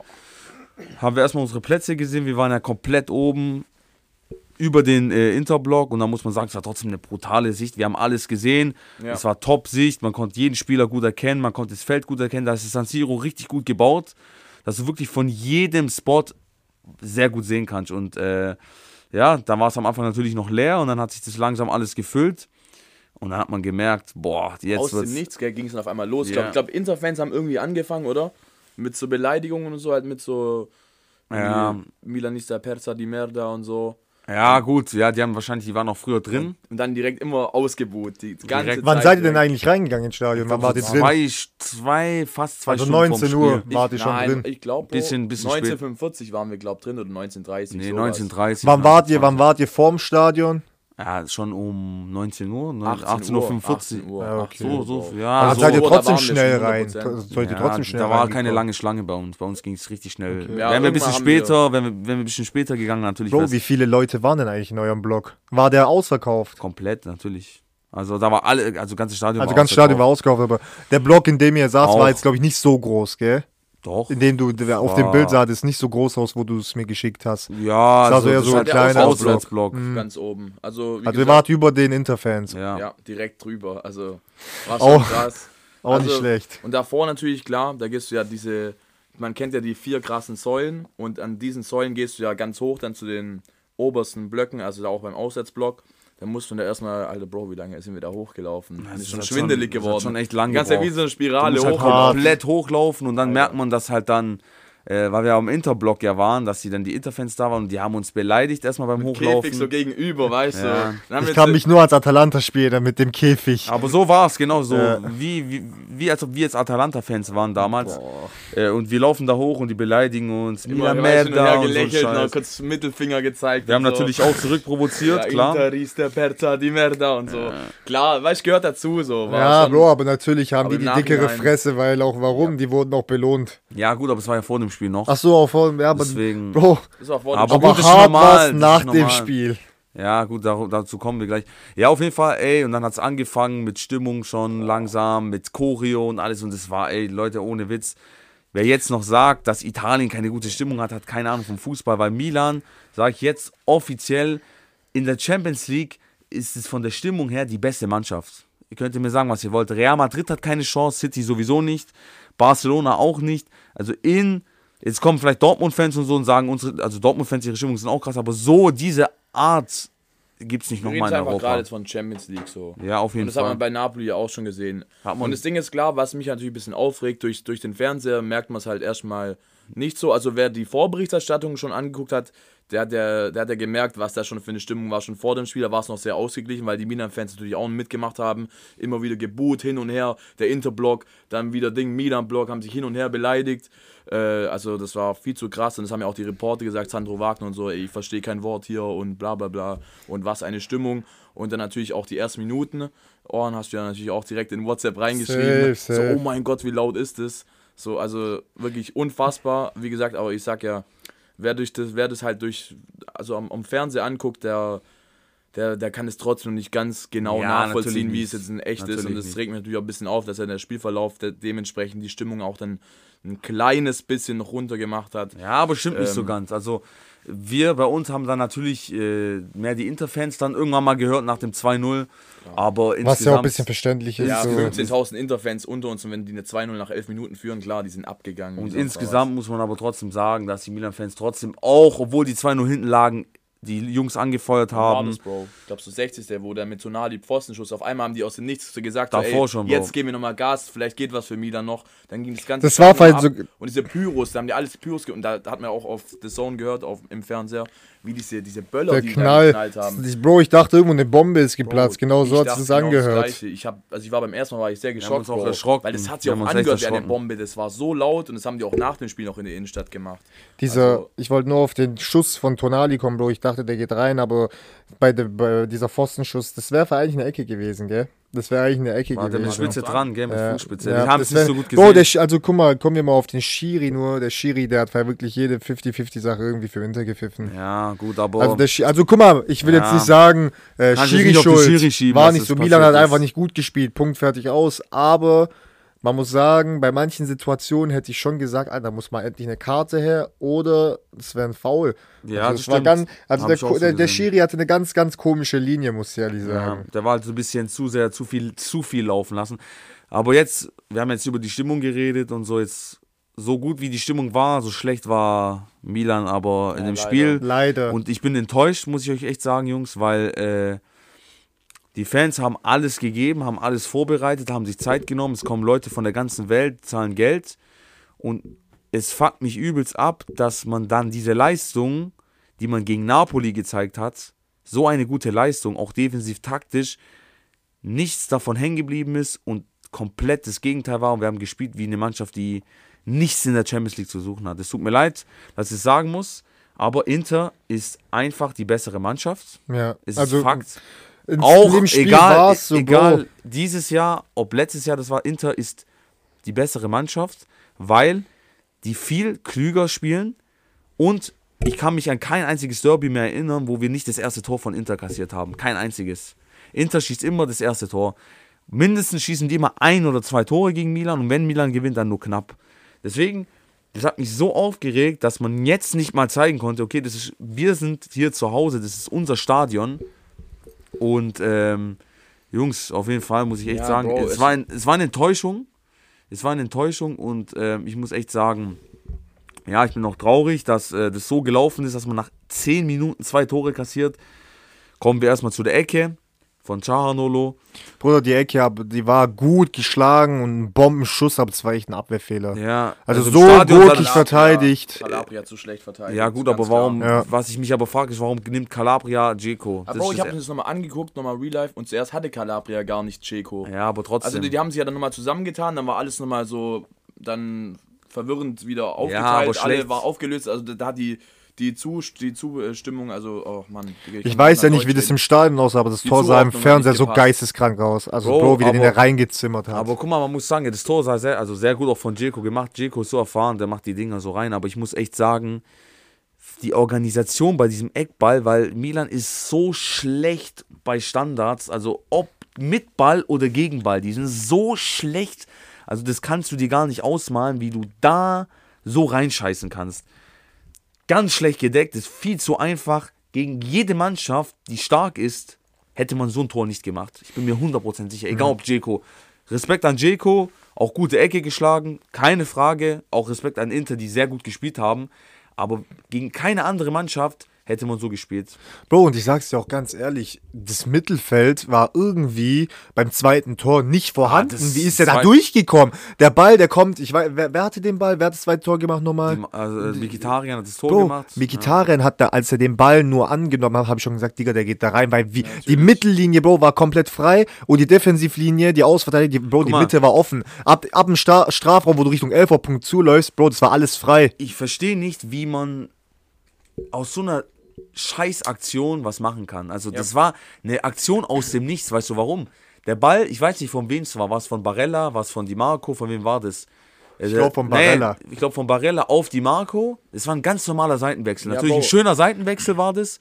A: Haben wir erstmal unsere Plätze gesehen. Wir waren ja komplett oben über den äh, Interblock. Und da muss man sagen, es war trotzdem eine brutale Sicht. Wir haben alles gesehen.
B: Ja.
A: Es war Top-Sicht. Man konnte jeden Spieler gut erkennen. Man konnte das Feld gut erkennen. Da ist das San Siro richtig gut gebaut. Dass du wirklich von jedem Spot sehr gut sehen kannst. Und äh, ja, dann war es am Anfang natürlich noch leer und dann hat sich das langsam alles gefüllt. Und dann hat man gemerkt, boah, jetzt
B: Aus dem. Nichts ging es dann auf einmal los. Ich
A: Ja.
B: glaube, glaub, Interfans haben irgendwie angefangen, oder? Mit so Beleidigungen und so, halt mit so
A: Ja.
B: Milanista Perza di Merda und so.
A: Ja, gut, ja, die haben wahrscheinlich, die waren auch früher drin.
B: Und dann direkt immer ausgebuht. Die ganze
A: Direkt.
C: Wann
B: Zeit
C: seid ihr denn eigentlich reingegangen ins Stadion? Wann wart ihr drin?
A: zwei, zwei, fast zwei
C: Also
A: Stunden
C: 19
A: vorm
C: Uhr.
A: Spiel.
B: Ich,
C: Wart ihr schon
B: nein,
C: drin?
B: Ich glaube,
A: Bisschen- bisschen
B: 1945 waren wir, glaube drin oder 1930.
A: Nee,
B: sowas.
A: 1930.
C: Wann wart ihr, wann wart ihr vorm Stadion?
A: Ja, schon um 19 Uhr, ne?
B: 18
A: 18.45
B: Uhr.
A: Uhr.
B: 18 Uhr.
C: Ja, okay.
A: So, so, ja.
C: Also
A: so,
C: seid ihr trotzdem schnell rein.
B: 100%.
C: Sollt ihr
A: ja,
C: trotzdem schnell
A: da war keine lange Schlange bei uns. Bei uns ging es richtig schnell.
C: Okay.
B: Ja,
A: wären wir ein bisschen später, wenn wir, wenn wir ein bisschen später gegangen, natürlich
C: Bro, wie viele Leute waren denn eigentlich in eurem Block? War der ausverkauft?
A: komplett, natürlich. Also da war alle, also ganze Stadion
C: Also
A: war
C: ganz Stadion war
A: ausverkauft.
C: ausverkauft, aber der Block, in dem ihr saß,
A: Auch.
C: war jetzt, glaube ich, nicht so groß, gell?
A: Doch.
C: In dem du auf dem Bild sah, das nicht so groß aus, wo du es mir geschickt hast.
A: Ja,
C: sah
A: also
C: so eher
A: das
C: so
A: ist
C: ein
A: halt
C: kleiner.
A: Auswärtsblock.
B: Ganz oben. Also, wie
C: Also ihr wart über den Interfans.
A: Ja.
B: ja, direkt drüber. Also, war schon
C: Auch-
B: krass. (laughs)
C: Auch
B: Also,
C: nicht schlecht.
B: Und davor natürlich, klar, da gehst du ja diese, man kennt ja die vier krassen Säulen und an diesen Säulen gehst du ja ganz hoch dann zu den obersten Blöcken, also da auch beim Auswärtsblock. Dann musst du da erstmal, alter Bro, wie lange sind wir da hochgelaufen? Das ist schon
A: hat
B: schwindelig
A: schon- das hat
B: geworden.
A: schon echt lang
B: Zeit wie so eine Spirale
A: halt
B: hoch.
C: hart.
A: komplett hochlaufen und dann merkt man, dass halt dann äh, weil wir am Interblock ja waren, dass die dann die Interfans da waren und die haben uns beleidigt erstmal beim Hochlaufen.
B: Käfig so gegenüber, weißt
A: Ja.
B: du.
C: Ich kann mich nur als Atalanta-Spieler mit dem Käfig.
A: Aber so war es, genau so.
C: Ja.
A: Wie, wie, wie als ob wir jetzt Atalanta-Fans waren damals. Äh, und wir laufen da hoch und die beleidigen uns.
B: immer und
A: Merda
B: her
A: und so Scheiß.
B: kurz Mittelfinger gezeigt.
A: Wir haben
B: und so.
A: natürlich auch zurückprovoziert, (laughs)
B: ja,
A: klar.
B: Inter ist der Perza di Merda und so. Klar, weißt du, gehört dazu so. War
C: Ja,
B: schon-
C: Bro, aber natürlich haben
B: Aber
C: die die dickere Fresse, weil auch warum? Die wurden auch belohnt.
A: Ja, gut, aber es war ja vor dem Spiel noch.
C: Ach so, auch vor, ja, aber,
A: Deswegen.
C: Bro,
B: vor dem
A: Aber
B: Spiel.
C: aber
A: gut, ist
C: hart
A: normal, ist
C: nach dem
A: normal.
C: Spiel.
A: Ja, gut, da, dazu kommen wir gleich. Ja, auf jeden Fall, ey, und dann hat es angefangen mit Stimmung schon langsam, mit Choreo und alles. Und es war, ey, Leute, ohne Witz. Wer jetzt noch sagt, dass Italien keine gute Stimmung hat, hat keine Ahnung vom Fußball, weil Milan, sage ich jetzt offiziell, in der Champions League ist es von der Stimmung her die beste Mannschaft. Ihr könnt mir sagen, was ihr wollt. Real Madrid hat keine Chance, City sowieso nicht, Barcelona auch nicht. Also in, jetzt kommen vielleicht Dortmund-Fans und so und sagen, unsere, also Dortmund-Fans, ihre Stimmung sind auch krass, aber so diese Art gibt es nicht nochmal in
B: einfach gerade
A: Europa.
B: jetzt von Champions League so.
A: Ja, auf
B: Und
A: jeden
B: das hat
A: Fall.
B: man bei Napoli ja auch schon gesehen.
A: Hat
B: Und das Ding ist klar, was mich natürlich ein bisschen aufregt, durch, durch den Fernseher merkt man es halt erstmal nicht so. Also wer die Vorberichterstattung schon angeguckt hat, der, hat ja- der hat ja gemerkt, was da schon für eine Stimmung war. Schon vor dem Spiel, da war es noch sehr ausgeglichen, weil die Milan-Fans natürlich auch mitgemacht haben. Immer wieder geboot, hin und her. Der Interblock, dann wieder Ding, Milan-Block, haben sich hin und her beleidigt. Äh, also das war viel zu krass und das haben ja auch die Reporter gesagt, Sandro Wagner und so, ey, ich verstehe kein Wort hier und bla bla bla und was eine Stimmung und dann natürlich auch die ersten Minuten, Ohren hast du ja natürlich auch direkt in WhatsApp reingeschrieben,
C: Safe, safe.
B: so oh mein Gott, wie laut ist das, so also wirklich unfassbar, wie gesagt, aber ich sag ja, wer durch das, wer das halt durch, also am, am Fernseher anguckt, der der, der kann es trotzdem nicht ganz genau
A: Ja,
B: nachvollziehen, wie es jetzt in echt ist. Und das regt mich natürlich auch ein bisschen auf, dass er der Spielverlauf der, dementsprechend die Stimmung auch dann ein kleines bisschen noch runtergemacht hat.
A: Ja, aber stimmt nicht so
B: Ähm,
A: ganz. Also wir bei uns haben dann natürlich äh, mehr die Interfans dann irgendwann mal gehört nach dem 2-0. Aber insgesamt.
C: Was ja auch ein bisschen verständlich ist.
B: Ja,
C: so.
B: 15.000 Interfans unter uns und wenn die eine 2-0 nach 11 Minuten führen, klar, die sind abgegangen.
A: Und insgesamt muss man aber trotzdem sagen, dass die Milan-Fans trotzdem auch, obwohl die 2-0 hinten lagen, die Jungs angefeuert haben.
B: das, Bro. Ich glaube, so 60. wo der mit Tonali Pfostenschuss auf einmal haben die aus dem Nichts gesagt,
A: Davor
B: so, ey,
A: schon, Bro.
B: jetzt geben wir nochmal Gas, vielleicht geht was für Milan noch. Dann ging das ganze
C: Das war halt so-.
B: Und diese Pyros, da haben die alles Pyros ge- und da hat man auch auf The Zone gehört, auf, im Fernseher, wie diese, diese Böller,
C: Der
B: die
C: Knall.
B: geknallt haben.
C: Ich- Bro, ich dachte irgendwo eine Bombe ist geplatzt.
B: Bro,
C: genau so hat es
B: genau das
C: angehört.
B: Ich hab, also ich war beim ersten Mal war ich sehr
A: haben
B: geschockt,
A: uns auch
B: Bro,
A: erschrocken.
B: weil das hat sich auch angehört wie eine. Bombe. Das war so laut und das haben die auch nach dem Spiel noch in der Innenstadt gemacht.
C: Dieser,
B: Also-
C: ich wollte nur auf den Schuss von Tonali kommen, Bro. Ich dachte, der geht rein, aber bei, der, bei dieser Pfostenschuss, das wäre eigentlich eine Ecke gewesen, gell? Das wäre eigentlich eine Ecke
A: War der mit
C: gewesen.
A: Spitze dran, gell, mit
C: Ja,
A: Fußspitze.
C: ja,
A: die haben
C: das
A: es nicht so gut gesehen.
C: der, Sch- also guck mal, kommen wir mal auf den Schiri nur. Der Schiri, der hat wirklich jede 50-50-Sache irgendwie für Winter gepfiffen.
A: ja, gut, aber.
C: Also, der also guck mal, ich will
A: Ja.
C: jetzt nicht sagen, äh,
A: Kannst
C: Schiri
A: jetzt nicht auf den
C: schuld,
A: Schiri schieben,
C: war nicht so. Milan hat einfach nicht gut gespielt, Punkt, fertig aus. Aber man muss sagen, bei manchen Situationen hätte ich schon gesagt, Alter, muss mal endlich eine Karte her oder es wäre ein Foul.
A: Ja,
C: also,
A: das
C: es war
A: stimmt.
C: ganz, also der,
A: so
C: der, der. Schiri hatte eine ganz, ganz komische Linie, muss ich ehrlich
A: Ja,
C: sagen.
A: der war halt so ein bisschen zu sehr, zu viel, zu viel laufen lassen. Aber jetzt, wir haben jetzt über die Stimmung geredet und so jetzt, so gut wie die Stimmung war, so schlecht war Milan aber in
B: Ja,
A: dem
B: leider.
A: Spiel.
C: Leider.
A: Und ich bin enttäuscht, muss ich euch echt sagen, Jungs, weil äh, die Fans haben alles gegeben, haben alles vorbereitet, haben sich Zeit genommen. Es kommen Leute von der ganzen Welt, zahlen Geld. Und es fuckt mich übelst ab, dass man dann diese Leistung, die man gegen Napoli gezeigt hat, so eine gute Leistung, auch defensiv taktisch, nichts davon hängen geblieben ist und komplett das Gegenteil war. Und wir haben gespielt wie eine Mannschaft, die nichts in der Champions League zu suchen hat. Es tut mir leid, dass ich es sagen muss, aber Inter ist einfach die bessere Mannschaft.
C: ja.
A: Es ist
C: also
A: Fakt.
C: In
A: Auch egal,
C: so,
A: egal
C: Bro.
A: dieses Jahr, ob letztes Jahr das war, Inter ist die bessere Mannschaft, weil die viel klüger spielen und ich kann mich an kein einziges Derby mehr erinnern, wo wir nicht das erste Tor von Inter kassiert haben. Kein einziges. Inter schießt immer das erste Tor. Mindestens schießen die immer ein oder zwei Tore gegen Milan und wenn Milan gewinnt, dann nur knapp. Deswegen, das hat mich so aufgeregt, dass man jetzt nicht mal zeigen konnte, okay, das ist, wir sind hier zu Hause, das ist unser Stadion. Und ähm, Jungs, auf jeden Fall muss ich echt
B: Ja,
A: sagen,
B: Bro,
A: es, war ein, es war eine Enttäuschung. Es war eine Enttäuschung und ähm, ich muss echt sagen, ja, ich bin auch traurig, dass äh, das so gelaufen ist, dass man nach 10 Minuten zwei Tore kassiert. Kommen wir erstmal zu der Ecke. Von Chahanolo.
C: Bruder, die Ecke, die war gut geschlagen und ein Bombenschuss, aber es war echt ein Abwehrfehler.
A: Ja,
C: Also,
A: im
C: so
A: Stadion
C: gut
A: sah-
C: ich verteidigt.
B: Calabria zu schlecht verteidigt.
A: Ja, gut, aber warum.
C: Ja.
A: was ich mich aber frage, ist, warum nimmt Calabria Dzeko?
B: Aber
A: Das
B: Bro, ich habe mir das nochmal angeguckt, nochmal Real Life und zuerst hatte Calabria gar nicht Checo.
A: ja, aber trotzdem.
B: Also die, die haben sich ja dann nochmal zusammengetan, dann war alles nochmal so dann verwirrend wieder aufgeteilt,
A: aber
B: alle war aufgelöst, also da, da hat die die, Zu, die Zustimmung, also, oh Mann.
C: Ich
B: kann
C: weiß ja nicht, wie das im. Stadion aussah, aber das
B: Die
C: Tor sah im Fernseher so geisteskrank aus. Also,
A: Bro,
C: Bro, wie der den da reingezimmert hat.
A: Aber guck mal, man muss sagen, das Tor sei sehr, also sehr gut auch von Dzeko gemacht. Dzeko ist so erfahren, der macht die Dinger so rein. Aber ich muss echt sagen, die Organisation bei diesem Eckball, weil Milan ist so schlecht bei Standards, also ob mit Ball oder gegen Ball, die sind so schlecht. Also das kannst du dir gar nicht ausmalen, wie du da so reinscheißen kannst. Ganz schlecht gedeckt, ist viel zu einfach. Gegen jede Mannschaft, die stark ist, hätte man so ein Tor nicht gemacht. Ich bin mir 100% sicher, egal ob Dzeko. Respekt an Dzeko, auch gute Ecke geschlagen, keine Frage. Auch Respekt an Inter, die sehr gut gespielt haben. Aber gegen keine andere Mannschaft hätte man so gespielt.
C: Bro, und ich sag's dir auch ganz ehrlich, das Mittelfeld war irgendwie beim zweiten Tor nicht vorhanden.
A: das
C: Wie ist der da durchgekommen? Der Ball, der kommt, ich weiß, wer, wer hatte den Ball? Wer hat das zweite Tor gemacht nochmal?
A: Die, also, äh, Mkhitaryan hat das Tor
C: Bro,
A: gemacht.
C: Mikitarian hat da, als er den Ball nur angenommen hat, habe ich schon gesagt, Digga, der geht da rein, weil wie, die Mittellinie, Bro, war komplett frei und die Defensivlinie, die Ausverteidigung, die, Bro, die
A: mal.
C: Mitte war offen. Ab, ab dem Stra Strafraum, wo du Richtung 11er Punkt zuläufst, Bro, das war alles frei.
A: ich verstehe nicht, wie man aus so einer Scheißaktion was machen kann. Also das war eine Aktion aus dem Nichts, weißt du warum? Der Ball, ich weiß nicht von wem es war, war es von Barella, war es von Di Marco, von wem war das? Ich
C: glaub, von Barella.
A: ich glaube von Barella auf Di Marco. Es war ein ganz normaler Seitenwechsel. Natürlich
B: Bro.
A: ein schöner Seitenwechsel war das.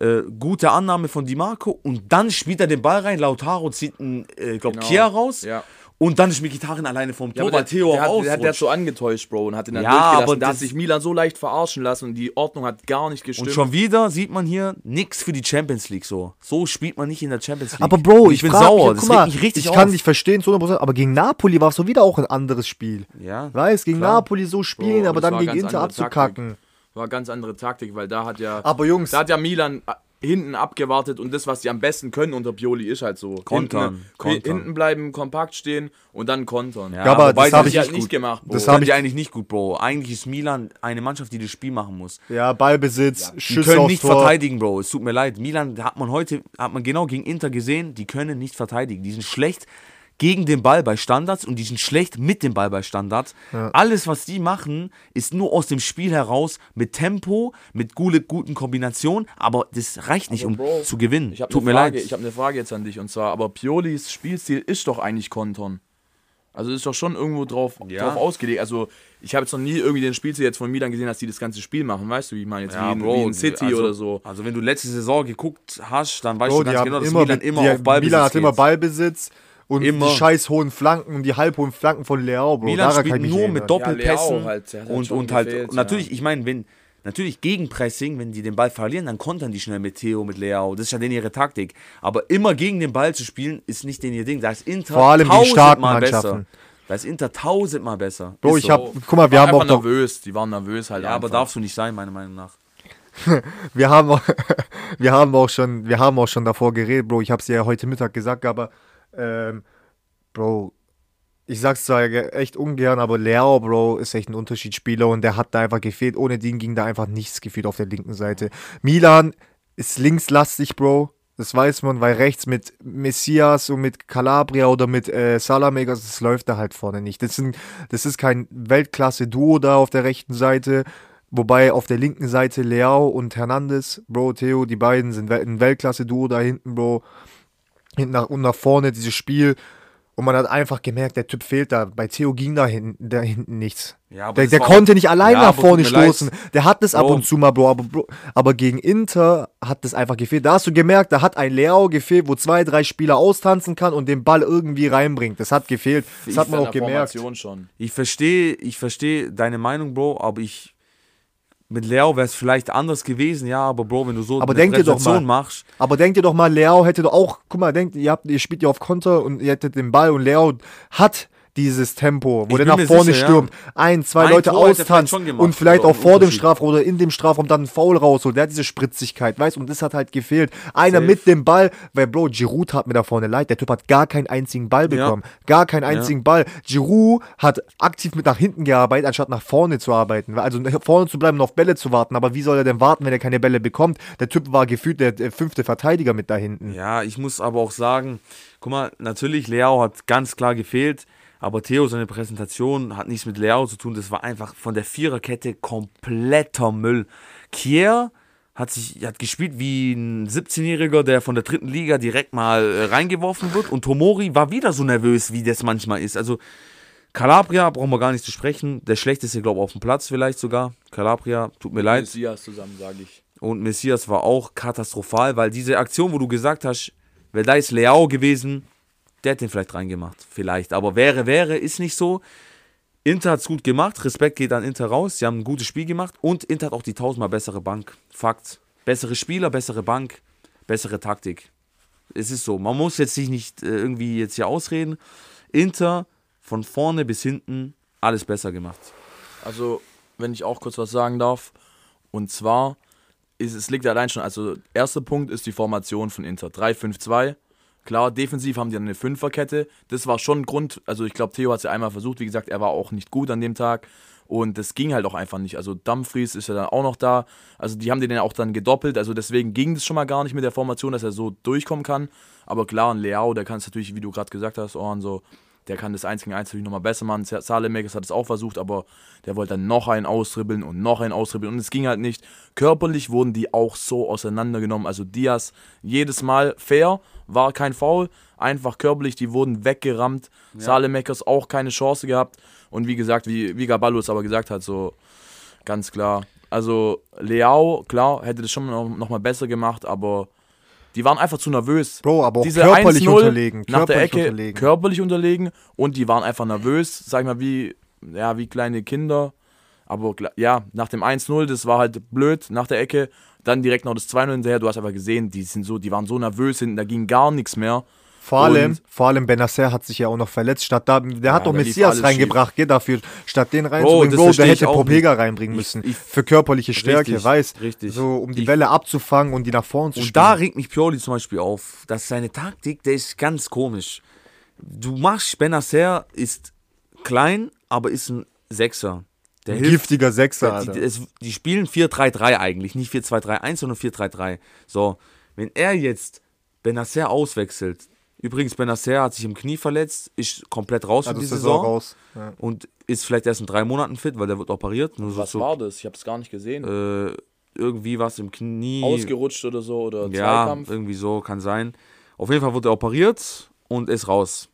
A: Äh, gute Annahme von Di Marco und dann spielt er den Ball rein. Lautaro zieht einen, äh, ich glaube,
B: Genau.
A: Kia raus.
B: Ja.
A: Und dann ist Mkhitaryan alleine vom
B: Ja,
A: Tor,
B: aber
A: weil
B: der,
A: Theo
B: der,
A: auch
B: hat, der hat der hat
A: ausrutscht.
B: so angetäuscht, Bro, und hat ihn dann
A: Ja,
B: durchgelassen.
A: aber
B: da hat sich Milan so leicht verarschen lassen und die Ordnung hat gar nicht gestimmt.
A: Und schon wieder sieht man hier nichts für die Champions League so. So spielt man nicht in der Champions League.
C: Aber Bro,
A: Und
C: ich,
A: bin
C: frag,
A: sauer,
C: ja,
A: das
C: guck mal,
A: mich richtig
C: ich kann dich verstehen zu 100%, aber gegen Napoli war es so wieder auch ein anderes Spiel.
A: Ja,
C: Weißt, gegen
A: klar.
C: Napoli so spielen,
B: Bro,
C: aber dann gegen
B: ganz
C: Inter
B: andere
C: abzukacken.
B: War ganz andere Taktik, weil da hat ja.
C: Aber Jungs-
B: Da hat ja Milan hinten abgewartet und das, was die am besten können unter Pioli, ist halt so.
A: Kontern,
B: Hinten,
A: kontern.
B: hinten bleiben, kompakt stehen und dann kontern.
A: Ja,
C: Ja, aber das
A: die
C: habe ich
B: halt
A: nicht gut.
B: gemacht, Bro.
C: Das
A: Das
C: hab
A: haben
C: ich-
A: die eigentlich nicht gut, Bro. Eigentlich ist Milan eine Mannschaft, die das Spiel machen muss.
C: Ja, Ballbesitz,
A: Die
C: Schüsse
A: können
C: aufs
A: nicht
C: Tor.
A: verteidigen, Bro. Es tut mir leid. Milan hat man heute, hat man genau gegen Inter gesehen, die können nicht verteidigen. Die sind schlecht gegen den Ball bei Standards und die sind schlecht mit dem Ball bei Standards. Alles, was die machen, ist nur aus dem Spiel heraus mit Tempo, mit gute, guten Kombinationen, aber das reicht nicht,
B: Aber
A: um
B: Bro,
A: zu gewinnen.
B: Ich habe
A: Tut mir
B: Frage-
A: leid.
B: ich hab eine Frage jetzt an dich und zwar, aber Piolis Spielstil ist doch eigentlich Kontern. Also ist doch schon irgendwo drauf,
A: Ja.
B: drauf ausgelegt. Also ich habe jetzt noch nie irgendwie den Spielstil jetzt von Milan gesehen, dass die das ganze Spiel machen. Weißt du, wie ich meine jetzt
A: Ja,
B: wie, in,
A: Bro,
B: wie in City
A: also,
B: oder so.
A: Also wenn du letzte Saison geguckt hast, dann weißt
C: Bro,
A: du ganz genau, dass
C: immer,
A: Milan immer
C: die,
A: auf Ballbesitz
C: Milan hat immer
A: geht.
C: Und
A: Immer.
C: die scheiß hohen Flanken und die halbhohen Flanken von Leao, Bro.
A: Milan
C: Daran
A: spielt nur mit Doppelpässen
B: Ja, halt, halt
A: und, und halt
B: gefehlt,
A: und natürlich,
B: ja.
A: ich meine, wenn natürlich Gegenpressing, wenn die den Ball verlieren, dann kontern die schnell mit Theo, mit Leao. Das ist ja denen ihre Taktik. Aber immer gegen den Ball zu spielen, ist nicht denen ihr Ding. Da ist Inter
C: Vor allem
A: tausendmal
C: starken
A: besser.
C: Mannschaften.
A: Da ist Inter tausendmal besser.
C: Bro,
A: Ist
C: ich hab,
B: So.
C: guck mal, wir
B: War
C: haben auch noch,
B: nervös. Die waren nervös halt.
A: ja, aber
B: einfach.
A: darfst du nicht sein, meiner Meinung nach. (laughs)
C: wir haben auch, (laughs) wir haben auch schon, wir haben auch schon davor geredet, Bro. Ich hab's dir ja heute Mittag gesagt, aber, ähm, Bro, ich sag's zwar echt ungern, aber Leao, Bro, ist echt ein Unterschiedsspieler und der hat da einfach gefehlt. Ohne den ging da einfach nichts gefühlt auf der linken Seite. Milan ist linkslastig, Bro. Das weiß man, weil rechts mit Messias und mit Calabria oder mit äh, Salamegas, das läuft da halt vorne nicht. Das, sind, das ist kein Weltklasse-Duo da auf der rechten Seite. Wobei auf der linken Seite Leao und Hernandez, Bro, Theo, die beiden sind ein Weltklasse-Duo da hinten, Bro. Hinten nach, und nach vorne dieses Spiel. Und man hat einfach gemerkt, der Typ fehlt da. Bei Theo ging da hinten, da hinten nichts.
A: Ja, aber
C: der der konnte nicht allein
A: Ja,
C: nach vorne stoßen. Der hat das ab und zu mal, Bro aber, Bro. aber gegen Inter hat das einfach gefehlt. Da hast du gemerkt, da hat ein Leao gefehlt, wo zwei, drei Spieler austanzen kann und den Ball irgendwie reinbringt. Das hat gefehlt. Das hat man auch gemerkt.
B: Schon.
A: Ich verstehe, ich verstehe deine Meinung, Bro, aber ich mit Leo wäre es vielleicht anders gewesen, ja, aber Bro, wenn du so
C: Aber
A: eine
C: denk dir doch mal.
A: machst,
C: Aber denkt ihr doch mal, Leao hätte doch auch, guck mal, denkt, ihr, habt, ihr spielt ja auf Konter und ihr hättet den Ball und Leao hat dieses Tempo, wo
A: Ich
C: der nach vorne
A: sicher, ja.
C: stürmt, ein, zwei
A: Ein
C: Leute
A: Tor
C: austanzt
A: gemacht.
C: und vielleicht auch vor dem. Strafraum oder in dem Strafraum dann einen Foul rausholt. Der hat diese Spritzigkeit, weißt du, und das hat halt gefehlt. Einer
A: Safe.
C: mit dem Ball, weil Bro, Giroud hat mir da vorne leid, der Typ hat gar keinen einzigen Ball
A: Ja.
C: bekommen. Gar keinen einzigen Ball. Giroud hat aktiv mit nach hinten gearbeitet, anstatt nach vorne zu arbeiten. Also vorne zu bleiben und auf Bälle zu warten. Aber wie soll er denn warten, wenn er keine Bälle bekommt? Der Typ war gefühlt der, der fünfte Verteidiger mit da hinten.
A: Ja, ich muss aber auch sagen, guck mal, natürlich, Leao hat ganz klar gefehlt, aber Theo, seine Präsentation hat nichts mit Leao zu tun. Das war einfach von der Viererkette kompletter Müll. Kier hat sich hat gespielt wie ein 17-Jähriger, der von der dritten Liga direkt mal äh, reingeworfen wird. Und Tomori war wieder so nervös, wie das manchmal ist. Also Calabria brauchen wir gar nicht zu sprechen. Der schlechteste, glaube ich, auf dem Platz vielleicht sogar. Calabria, tut mir leid.
B: Messias zusammen, sage ich.
A: Und Messias war auch katastrophal, weil diese Aktion, wo du gesagt hast, wäre da ist Leao gewesen, der hat den vielleicht reingemacht. Vielleicht. Aber wäre, wäre, ist nicht so. Inter hat es gut gemacht. Respekt geht an Inter raus. Sie haben ein gutes Spiel gemacht. Und Inter hat auch die tausendmal bessere Bank. Fakt. Bessere Spieler, bessere Bank, bessere Taktik. Es ist so. Man muss jetzt sich nicht äh, irgendwie jetzt hier ausreden. Inter von vorne bis hinten alles besser gemacht.
B: Also, wenn ich auch kurz was sagen darf. Und zwar, es liegt allein schon, also erster Punkt ist die Formation von Inter. 3-5-2. Klar, defensiv haben die dann eine Fünferkette. Das war schon ein Grund, also ich glaube, Theo hat es ja einmal versucht. Wie gesagt, er war auch nicht gut an dem Tag. Und das ging halt auch einfach nicht. Also Dumfries ist ja dann auch noch da. Also die haben den ja auch dann gedoppelt. Also deswegen ging das schon mal gar nicht mit der Formation, dass er so durchkommen kann. Aber klar, ein Leao, der kann es natürlich, wie du gerade gesagt hast, Ohren so, der kann das 1 gegen 1 natürlich nochmal besser machen. Salemekers hat es auch versucht, aber der wollte dann noch einen austribbeln und noch einen austribbeln und es ging halt nicht. Körperlich wurden die auch so auseinandergenommen. Also Diaz jedes Mal fair, war kein Foul, einfach körperlich, die wurden weggerammt. Salemekers auch keine Chance gehabt. Und wie gesagt, wie, wie Gaballo es aber gesagt hat, so ganz klar. Also Leao, klar, hätte das schon noch, noch mal besser gemacht, aber die waren einfach zu nervös.
C: Bro, aber auch
B: Diese
C: körperlich
B: 1-0
C: unterlegen.
B: Nach der Ecke
C: unterlegen.
B: körperlich unterlegen und die waren einfach nervös, sag ich mal, wie, ja, wie kleine Kinder. Aber ja, nach dem 1-0, das war halt blöd, nach der Ecke, dann direkt noch das 2-0 hinterher, du hast einfach gesehen, die sind so, die waren so nervös hinten, da ging gar nichts mehr.
C: Vor allem,
B: Und-
C: vor allem Benacer hat sich ja auch noch verletzt. Statt da, der hat doch Messias reingebracht, gell, dafür. Statt den reinzubringen, Bro,
A: versteh
C: der
A: ich
C: hätte Popega
A: nicht.
C: reinbringen
A: Ich-
C: müssen.
A: ich-
C: für körperliche Stärke,
A: Richtig,
C: weißt
A: richtig.
C: So, um die
A: Ich-
C: Bälle abzufangen und die nach vorne zu
A: Und
C: spielen.
A: da regt mich Pioli zum Beispiel auf, dass seine Taktik, der ist ganz komisch. Du machst, Benacer ist klein, aber ist ein Sechser. Der
C: Ein
A: hilft.
C: giftiger Sechser,
A: Die, die, die spielen 4-3-3 eigentlich, nicht 4-2-3-1, sondern 4-3-3. So, wenn er jetzt Benacer auswechselt, übrigens, Benacer hat sich im Knie verletzt, ist komplett raus für
C: also
A: die
C: Saison
A: Saison
C: raus. Ja.
A: und ist vielleicht erst in drei Monaten fit, weil der wird operiert. Nur
B: Was
A: so,
B: war das? Ich habe es gar nicht gesehen.
A: äh, irgendwie was im Knie.
B: Ausgerutscht oder so oder
A: Ja,
B: Zweikampf.
A: irgendwie so, kann sein. Auf jeden Fall wurde er operiert und ist raus.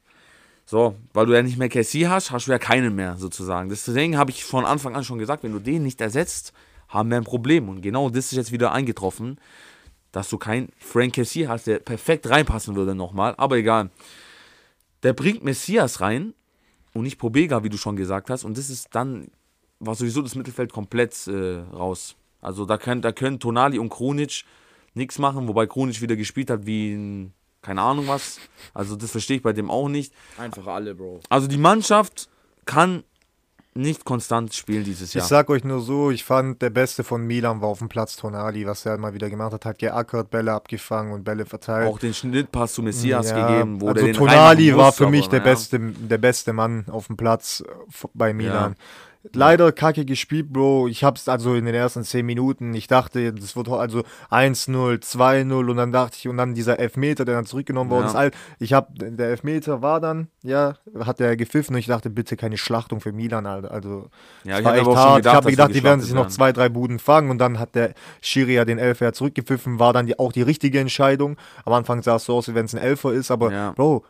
A: So, weil du ja nicht mehr Casey hast, hast du ja keinen mehr sozusagen. Deswegen habe ich von Anfang an schon gesagt, wenn du den nicht ersetzt, haben wir ein Problem. Und genau das ist jetzt wieder eingetroffen, dass du keinen Frank Casey hast, der perfekt reinpassen würde nochmal. Aber egal. Der bringt Messias rein und nicht Pobega, wie du schon gesagt hast. Und das ist dann, war sowieso das Mittelfeld komplett äh, raus. Also da können, da können Tonali und Krunic nichts machen, wobei Krunic wieder gespielt hat wie ein, keine Ahnung was. Also das verstehe ich bei dem auch nicht.
B: Einfach alle, Bro.
A: Also die Mannschaft kann nicht konstant spielen dieses
C: Ich
A: Jahr.
C: sag euch nur so, ich fand, der Beste von Milan war auf dem Platz Tonali, was er mal wieder gemacht hat, hat geackert, Bälle abgefangen und Bälle verteilt.
A: auch den Schnittpass zu Messias
C: Ja,
A: gegeben, wo
C: also
A: der den
C: Tonali war
A: muss,
C: für mich
A: aber
C: der
A: naja.
C: beste, der beste Mann auf dem Platz äh, bei Milan. Leider kacke gespielt, Bro. Ich hab's also in den ersten 10 Minuten, ich dachte, das wird also 1-0, 2-0 und dann dachte ich, und dann dieser Elfmeter, der dann zurückgenommen worden
A: Ja.
C: ist. Ich hab, der Elfmeter war dann, ja, hat er gepfiffen und ich dachte, bitte keine Schlachtung für Milan, Alter. Also,
A: Ja, ich
C: war echt hart.
A: gedacht,
C: ich habe gedacht, die werden sich noch zwei, drei Buden fangen und dann hat der Schiri ja den Elfer zurückgepfiffen, war dann die, auch die richtige Entscheidung. Am Anfang sah es so aus, wie wenn es ein Elfer ist, aber
A: Ja.
C: Bro,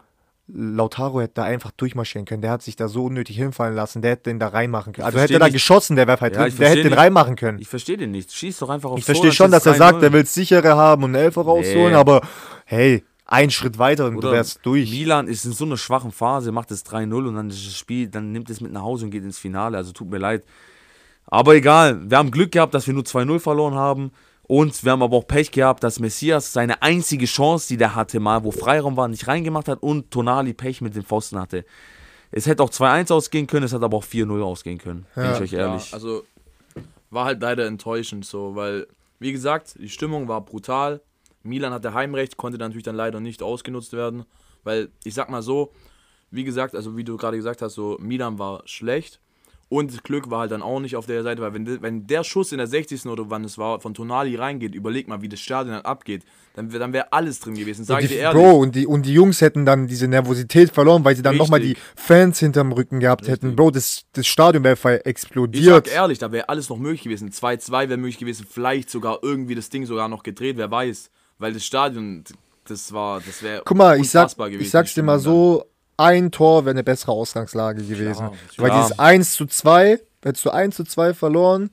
C: Lautaro hätte da einfach durchmarschieren können. Der hat sich da so unnötig hinfallen lassen. Der hätte den da reinmachen können. Also hätte er da geschossen, der wäre halt
A: Ja,
C: Der hätte den reinmachen können.
A: Ich verstehe den nicht. Schieß doch einfach auf
C: Ich verstehe schon, dass er sagt, er will sichere haben und Elfer rausholen,
A: Nee.
C: aber hey, ein Schritt weiter und du wärst durch.
A: Milan ist in so einer schwachen Phase, macht es 3-0 und dann ist das Spiel, dann nimmt es mit nach Hause und geht ins Finale. Also tut mir leid. Aber egal, wir haben Glück gehabt, dass wir nur 2-0 verloren haben. Und wir haben aber auch Pech gehabt, dass Messias seine einzige Chance, die der hatte, mal, wo Freiraum war, nicht reingemacht hat und Tonali Pech mit den Pfosten hatte. Es hätte auch 2-1 ausgehen können, es hätte aber auch 4-0 ausgehen können, bin
C: Ja.
A: ich euch ehrlich.
B: Ja, also war halt leider enttäuschend so, weil, wie gesagt, die Stimmung war brutal. Milan hatte Heimrecht, konnte natürlich dann leider nicht ausgenutzt werden, weil ich sag mal so, wie gesagt, also wie du gerade gesagt hast, so Milan war schlecht und Glück war halt dann auch nicht auf der Seite, weil wenn, wenn der Schuss in der 60. oder wann es war, von Tonali reingeht, überleg mal, wie das Stadion dann abgeht, dann, dann wäre alles drin gewesen, sag
C: Und
B: ich
C: die,
B: dir ehrlich.
C: Bro, und die, und die Jungs hätten dann diese Nervosität verloren, weil sie dann nochmal die
B: Richtig.
C: Fans hinterm Rücken gehabt hätten. Bro, das, das Stadion wäre voll
B: Ich sag
C: explodiert.
B: ehrlich, da wäre alles noch möglich gewesen. 2-2 wäre möglich gewesen, vielleicht sogar irgendwie das Ding sogar noch gedreht, wer weiß. Weil das Stadion, das war, das wäre
C: Guck mal, ich, sag,
B: gewesen.
C: ich sag's dir mal so, ein Tor wäre eine bessere Ausgangslage gewesen. weil
A: klar.
C: dieses 1 zu 2, hättest du 1 zu 2 verloren,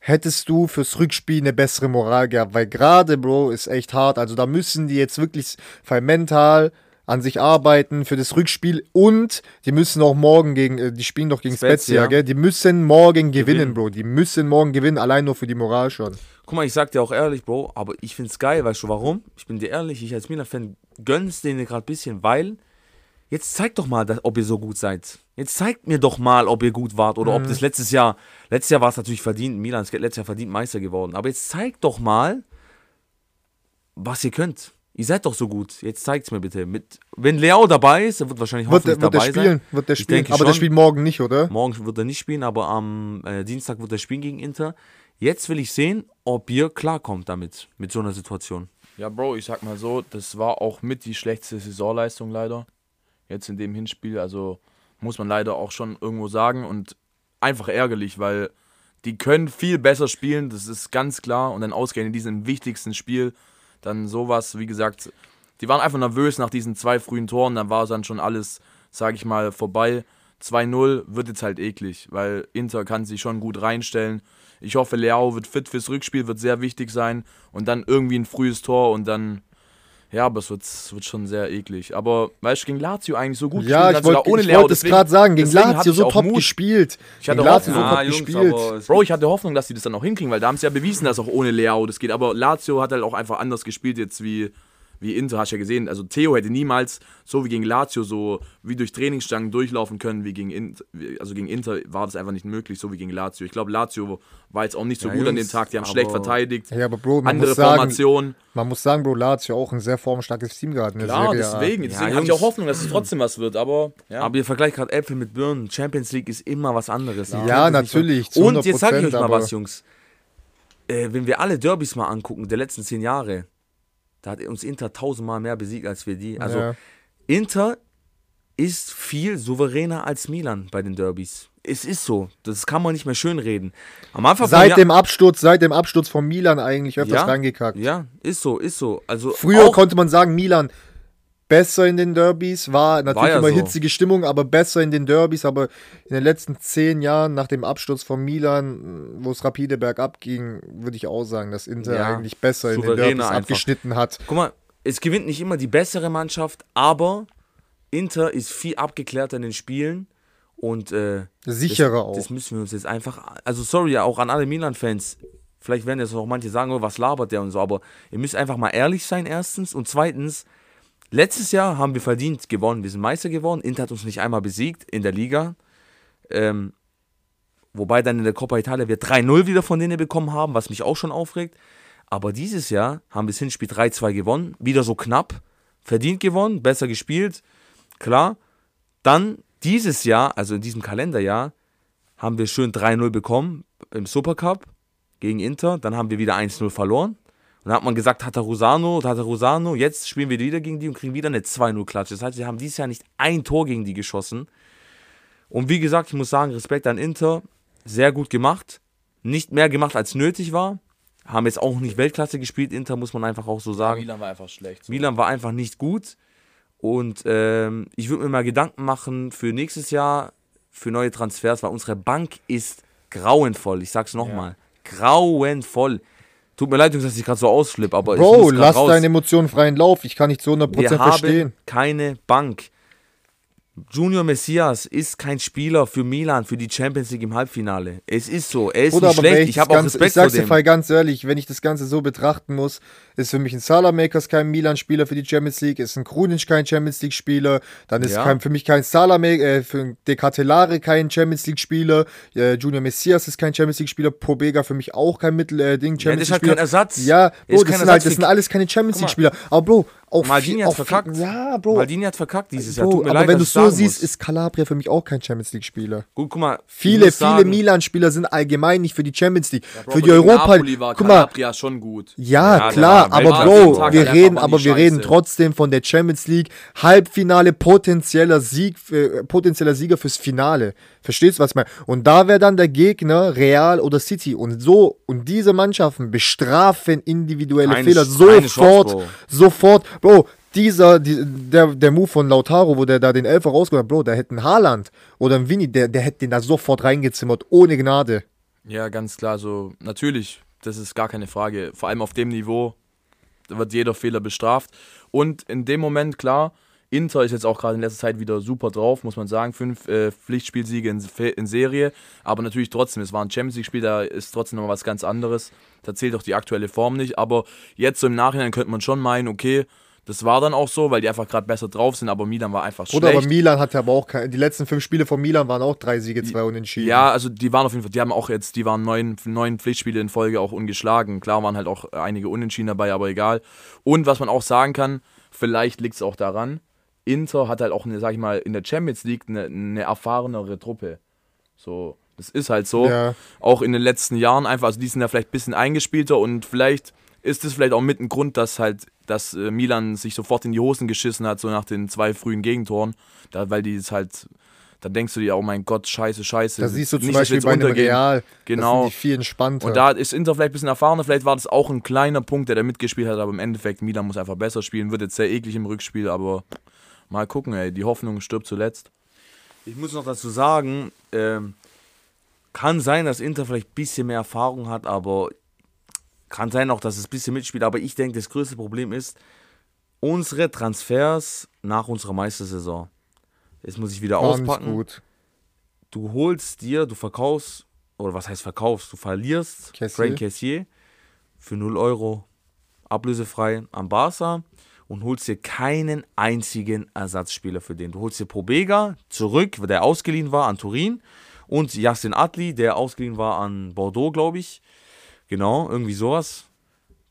C: hättest du fürs Rückspiel eine bessere Moral gehabt. Weil gerade, Bro, ist echt hart. Also da müssen die jetzt wirklich mental an sich arbeiten für das Rückspiel und die müssen auch morgen gegen, äh, die spielen doch gegen
A: Spezia.
C: Spezia, gell? Die müssen morgen gewinnen,
A: Gewinnen.
C: Bro. Die müssen morgen gewinnen, allein nur für die Moral schon.
A: Guck mal, ich sag dir auch ehrlich, Bro, aber ich find's geil, weißt du warum? Ich bin dir ehrlich, ich als Milan-Fan gönn's denen gerade ein bisschen, weil jetzt zeigt doch mal, dass, ob ihr so gut seid. Jetzt zeigt mir doch mal, ob ihr gut wart oder ob das letztes Jahr, letztes Jahr war es natürlich verdient, Milan ist letztes Jahr verdient Meister geworden, aber jetzt zeigt doch mal, was ihr könnt. Ihr seid doch so gut. Jetzt zeigt's mir bitte. Mit, wenn Leao dabei ist, er wird wahrscheinlich
C: Wird,
A: hoffentlich
C: der- wird der
A: dabei
C: spielen,
A: sein.
C: wird der spielen. Aber der
A: schon.
C: spielt morgen nicht, oder?
A: Morgen wird er nicht spielen, aber am äh, Dienstag wird er spielen gegen Inter. Jetzt will ich sehen, ob ihr klarkommt damit, mit so einer Situation.
B: Ja, Bro, ich sag mal so, das war auch mit die schlechteste Saisonleistung leider. Jetzt in dem Hinspiel, also muss man leider auch schon irgendwo sagen und einfach ärgerlich, weil die können viel besser spielen, das ist ganz klar. Und dann ausgehend in diesem wichtigsten Spiel, dann sowas, wie gesagt, die waren einfach nervös nach diesen zwei frühen Toren, dann war dann schon alles, sag ich mal, vorbei. 2-0 wird jetzt halt eklig, weil Inter kann sich schon gut reinstellen. Ich hoffe, Leao wird fit fürs Rückspiel, wird sehr wichtig sein. Und dann irgendwie ein frühes Tor und dann, ja, aber es wird, es wird schon sehr eklig. Aber, weißt du, gegen Lazio eigentlich so gut
C: Ja,
B: gespielt
C: ich wollte
B: ohne
C: ich wollte es gerade sagen, gegen Lazio so top
B: Mut.
C: gespielt.
B: Ich hatte
C: gegen Lazio so top
A: Ah, Jungs,
C: gespielt.
B: Bro, ich hatte Hoffnung, dass sie das dann auch hinkriegen, weil da haben sie ja bewiesen, dass auch ohne Leao das geht. Aber Lazio hat halt auch einfach anders gespielt jetzt wie, wie Inter, hast du ja gesehen. Also Theo hätte niemals so wie gegen Lazio so wie durch Trainingsstangen durchlaufen können wie gegen Inter. Also gegen Inter war das einfach nicht möglich, so wie gegen Lazio. Ich glaube, Lazio war jetzt auch nicht so
A: Ja,
B: gut an
A: Jungs,
B: den Tag. Die haben
A: aber-
B: schlecht verteidigt.
C: Ja, aber Bro, man
B: Andere
C: muss sagen,
B: Formation.
C: man muss sagen, Bro, Lazio auch ein sehr formstarkes Team gerade in der
B: Klar,
C: Serie. A.
B: deswegen.
A: Ja,
B: Deswegen habe ich auch Hoffnung, dass es trotzdem was wird. Aber ja.
A: Aber ihr vergleicht gerade Äpfel mit Birnen. Champions League ist immer was anderes.
C: Ja,
A: nicht
C: natürlich,
A: Und jetzt sage ich euch
C: 100%,
A: mal was, Jungs. Äh, wenn wir alle Derbys mal angucken, der letzten zehn Jahre, da hat uns Inter tausendmal mehr besiegt als wir die. Also
C: Ja.
A: Inter ist viel souveräner als Milan bei den Derbys. Es ist so. Das kann man nicht mehr schönreden. Am Anfang
C: Seit dem Absturz, seit dem Absturz von Milan eigentlich öfters
A: ja,
C: reingekackt.
A: Ja, ist so, ist so. Also
C: Früher konnte man sagen, Milan besser in den Derbys, war natürlich
A: ja
C: immer
A: so.
C: hitzige Stimmung, aber besser in den Derbys, aber in den letzten zehn Jahren nach dem Absturz von Milan, wo es rapide bergab ging, würde ich auch sagen, dass Inter
A: Ja,
C: eigentlich besser in den Derbys
A: einfach.
C: abgeschnitten hat.
A: Guck mal, es gewinnt nicht immer die bessere Mannschaft, aber Inter ist viel abgeklärter in den Spielen und äh,
C: Sicherer
A: das,
C: auch.
A: Das müssen wir uns jetzt einfach. Also, sorry, auch an alle Milan-Fans. Vielleicht werden jetzt auch manche sagen, oh, was labert der und so, aber ihr müsst einfach mal ehrlich sein, erstens. Und zweitens, letztes Jahr haben wir verdient gewonnen. Wir sind Meister geworden. Inter hat uns nicht einmal besiegt in der Liga. Ähm, wobei dann in der Coppa Italia wir 3-0 wieder von denen bekommen haben, was mich auch schon aufregt. Aber dieses Jahr haben wir das Hinspiel 3-2 gewonnen. Wieder so knapp. Verdient gewonnen, besser gespielt. Klar. Dann dieses Jahr, also in diesem Kalenderjahr, haben wir schön 3-0 bekommen im Supercup gegen Inter. Dann haben wir wieder 1-0 verloren. Und dann hat man gesagt, Tatarusano, Tatarusano. Jetzt spielen wir wieder gegen die und kriegen wieder eine 2-0-Klatsche. Das heißt, wir haben dieses Jahr nicht ein Tor gegen die geschossen. Und wie gesagt, ich muss sagen, Respekt an Inter. Sehr gut gemacht. Nicht mehr gemacht, als nötig war. Haben jetzt auch nicht Weltklasse gespielt, Inter, muss man einfach auch so sagen.
B: Milan war einfach schlecht. So.
A: Milan war einfach nicht gut. Und ähm, ich würde mir mal Gedanken machen für nächstes Jahr, für neue Transfers, weil unsere Bank ist grauenvoll. Ich sag's nochmal. Grauenvoll. Tut mir leid, Jungs, dass ich gerade so ausflippe, aber ich
C: Bro,
A: muss grad
C: lass
A: raus.
C: deine Emotionen freien Lauf. Ich kann nicht zu 100%
A: Wir
C: verstehen.
A: haben keine Bank. Junior Messias ist kein Spieler für Milan, für die Champions League im Halbfinale. Es ist so. Er ist
C: Bruder,
A: nicht schlecht.
C: ich
A: Ich habe
C: das
A: auch Respekt
C: Ich sag's
A: vor
C: dir ganz ehrlich, wenn ich das Ganze so betrachten muss, ist für mich ein Salamakers kein Milan-Spieler für die Champions League, ist ein Krunic kein Champions League-Spieler, dann ist
A: Ja.
C: kein, für mich kein Salamakers, äh, für De Catelare kein Champions League-Spieler, äh, Junior Messias ist kein Champions League-Spieler, Pobega für mich auch kein Mittel, äh, Ding,
A: Ja, das ist halt
C: League-Spieler.
A: kein Ersatz.
C: Ja, Bro, das sind, halt,
A: Ersatz
C: das
A: für-
C: sind alles keine Champions. League-Spieler. Aber Bro, auch
A: Maldini hat verkackt.
C: Ja, Bro.
A: Maldini hat verkackt dieses Jahr.
C: Bro,
A: Tut mir
C: aber
A: leid,
C: wenn du es so siehst,
A: muss.
C: ist Calabria für mich auch kein Champions League-Spieler.
A: Gut, guck mal.
C: Viele, viele Milan-Spieler sind allgemein nicht für die Champions League.
B: Bro,
C: für die Europa
B: war
C: Guck mal,
B: Calabria schon gut.
C: ja,
A: Ja,
C: klar, aber. Bro, wir reden, aber wir reden
B: Scheiße.
C: trotzdem von der Champions League Halbfinale potenzieller Sieg, äh, potenzieller Sieger fürs Finale. Verstehst du was ich meine? Und da wäre dann der Gegner Real oder City und so und diese Mannschaften bestrafen individuelle
A: Keine
C: Fehler sofort,
A: Chance, Bro.
C: sofort, Bro. Dieser, die, der, der Move von Lautaro, wo der da den Elfer rausgeholt hat, Bro, der hätte einen Haaland oder einen Winnie, der, der hätte den da sofort reingezimmert, ohne Gnade.
B: Ja, ganz klar. So, natürlich, das ist gar keine Frage. Vor allem auf dem Niveau wird jeder Fehler bestraft. Und in dem Moment, klar, Inter ist jetzt auch gerade in letzter Zeit wieder super drauf, muss man sagen. Fünf äh, Pflichtspielsiege in, in Serie. Aber natürlich trotzdem, es war ein Champions League-Spiel, da ist trotzdem noch was ganz anderes. Da zählt auch die aktuelle Form nicht. Aber jetzt so im Nachhinein könnte man schon meinen, okay, das war dann auch so, weil die einfach gerade besser drauf sind. Aber Milan war einfach
C: Oder aber
B: schlecht.
C: Milan hatte aber auch keine, die letzten fünf Spiele von Milan waren auch drei Siege, zwei Unentschieden.
B: Ja, also die waren auf jeden Fall, die haben auch jetzt, die waren neun, neun Pflichtspiele in Folge auch ungeschlagen. Klar waren halt auch einige Unentschieden dabei, aber egal. Und was man auch sagen kann, vielleicht liegt es auch daran, Inter hat halt auch, eine, sag ich mal, in der Champions League eine, eine erfahrenere Truppe. So, das ist halt so.
C: Ja.
B: Auch in den letzten Jahren einfach, also die sind ja vielleicht ein bisschen eingespielter und vielleicht ist es vielleicht auch mit ein Grund, dass halt, dass äh, Milan sich sofort in die Hosen geschissen hat, so nach den zwei frühen Gegentoren. Da, weil die es halt, da denkst du dir, oh mein Gott, scheiße, scheiße.
C: Da siehst du zum
B: Nicht,
C: Beispiel bei einem
B: untergehen.
C: Real,
B: Genau.
C: das viel entspannter.
B: Und da ist Inter vielleicht ein bisschen erfahrener, vielleicht war das auch ein kleiner Punkt, der da mitgespielt hat, aber im Endeffekt, Milan muss einfach besser spielen, wird jetzt sehr eklig im Rückspiel, aber mal gucken, ey, die Hoffnung stirbt zuletzt.
A: Ich muss noch dazu sagen, ähm, kann sein, dass Inter vielleicht ein bisschen mehr Erfahrung hat, aber kann sein auch, dass es ein bisschen mitspielt. Aber ich denke, das größte Problem ist, unsere Transfers nach unserer Meistersaison. Jetzt muss ich wieder
C: Ganz
A: auspacken.
C: gut.
A: Du holst dir, du verkaufst, oder was heißt verkaufst? Du verlierst
C: Kessier.
A: Frank Cassier für 0 Euro ablösefrei am Barca und holst dir keinen einzigen Ersatzspieler für den. Du holst dir Probega zurück, der ausgeliehen war an Turin und Yassin Atli, der ausgeliehen war an Bordeaux, glaube ich. Genau, irgendwie sowas.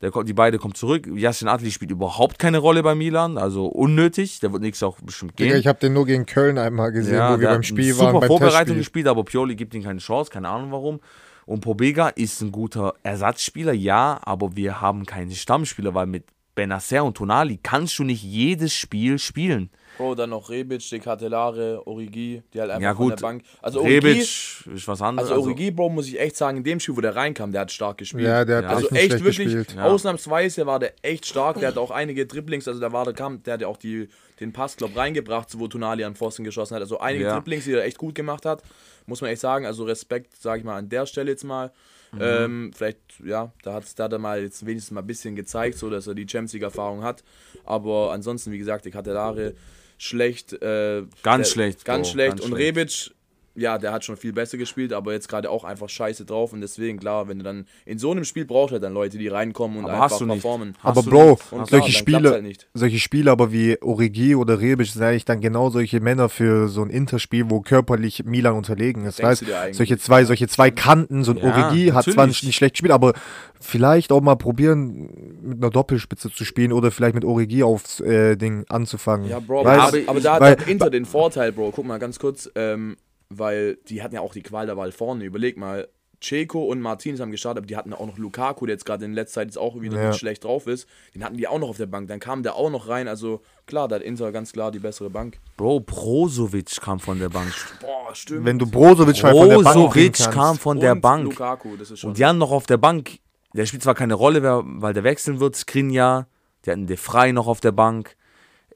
A: Der, die beide kommen zurück. Yassin Atli spielt überhaupt keine Rolle bei Milan, also unnötig. Der wird nächstes auch bestimmt gehen.
C: Ich habe den nur gegen Köln einmal gesehen, wo wir beim Spiel
A: super
C: waren. Beim
A: Vorbereitung
C: Testspiel.
A: gespielt, aber Pioli gibt ihm keine Chance, keine Ahnung warum. Und Pobega ist ein guter Ersatzspieler, ja, aber wir haben keine Stammspieler, weil mit Benacer und Tonali kannst du nicht jedes Spiel spielen.
B: Bro, dann noch Rebic, De Catelare, Origi, die halt einfach
A: Ja,
B: von
A: gut.
B: der Bank. Also Origi,
A: Rebic ist was anderes.
B: also Origi, Bro, muss ich echt sagen, in dem Spiel, wo der reinkam, der hat stark gespielt.
C: Ja, der hat
A: Ja.
B: Also
C: echt
B: wirklich,
C: gespielt.
B: Ausnahmsweise war der echt stark. Der hat auch einige Dribblings, also da war der kam, der hat ja auch die, den Pass, glaub, reingebracht, wo Tonali an Pfosten geschossen hat. Also einige
A: Ja.
B: Dribblings, die er echt gut gemacht hat. Muss man echt sagen. Also Respekt, sage ich mal, an der Stelle jetzt mal. Ähm, vielleicht, ja, da hat da hat er mal jetzt wenigstens mal ein bisschen gezeigt, so dass er die Champions League Erfahrung hat. Aber ansonsten, wie gesagt, die Catelare schlecht. Äh,
A: Ganz
B: der,
A: schlecht,
B: Ganz
A: Bro,
B: schlecht.
A: ganz
B: und
A: schlecht.
B: Rebic, ja, der hat schon viel besser gespielt, aber jetzt gerade auch einfach scheiße drauf. Und deswegen, klar, wenn du dann in so einem Spiel brauchst halt dann Leute, die reinkommen und
A: Aber
B: einfach
A: hast du nicht.
B: performen.
A: Hast
C: Aber
A: du
C: Bro,
A: nicht.
B: Und klar,
C: solche Spiele,
B: halt nicht.
C: solche Spiele aber wie Origi oder Rebic sind eigentlich dann genau solche Männer für so ein Interspiel, wo körperlich Milan unterlegen ist.
B: Denkst eigentlich?
C: solche zwei, solche zwei Kanten, so ein
A: Ja,
C: Origi hat zwar
A: natürlich.
C: nicht, nicht schlecht gespielt, aber vielleicht auch mal probieren, mit einer Doppelspitze zu spielen oder vielleicht mit Origi aufs äh, Ding anzufangen.
B: Ja, Bro,
C: Weißt-
B: aber, aber da
C: weil-
B: hat Inter den Vorteil, Bro. Guck mal ganz kurz, ähm, weil die hatten ja auch die Qual der Wahl vorne. Überleg mal, Ceco und Martinez haben gestartet, aber die hatten auch noch Lukaku, der jetzt gerade in letzter Zeit jetzt auch wieder
C: Ja.
B: nicht schlecht drauf ist. Den hatten die auch noch auf der Bank. Dann kam der auch noch rein. Also klar, da hat Inter ganz klar die bessere Bank.
A: Bro, Brozovic kam von der Bank.
B: Boah, stimmt.
C: Wenn du Brozovic halt von der Bank
A: Brozovic kam von der
B: und
A: Bank.
B: Lukaku, das ist schon.
A: Und die haben noch auf der Bank, der spielt zwar keine Rolle, weil der wechseln wird, Skriniar, die hatten De Frey noch auf der Bank,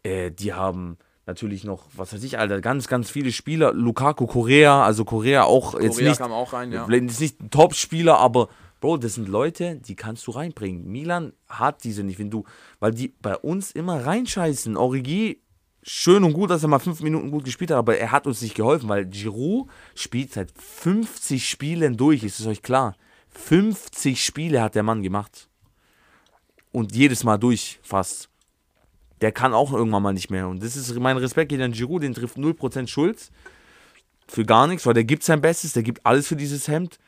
A: äh, die haben natürlich noch, was weiß ich, Alter, ganz, ganz viele Spieler, Lukaku, Korea, also Korea auch jetzt
B: Korea
A: nicht,
B: kam auch rein, ja.
A: ist nicht ein Top-Spieler, aber Bro, das sind Leute, die kannst du reinbringen. Milan hat diese nicht, wenn du, weil die bei uns immer reinscheißen. Origi schön und gut, dass er mal fünf Minuten gut gespielt hat, aber er hat uns nicht geholfen, weil Giroud spielt seit 50 Spielen durch, ist es euch klar? 50 Spiele hat der Mann gemacht. Und jedes Mal durch, fast. Der kann auch irgendwann mal nicht mehr. Und das ist mein Respekt geht an Giroud, den trifft 0% Schuld. Für gar nichts, weil der gibt sein Bestes, der gibt alles für dieses Hemd.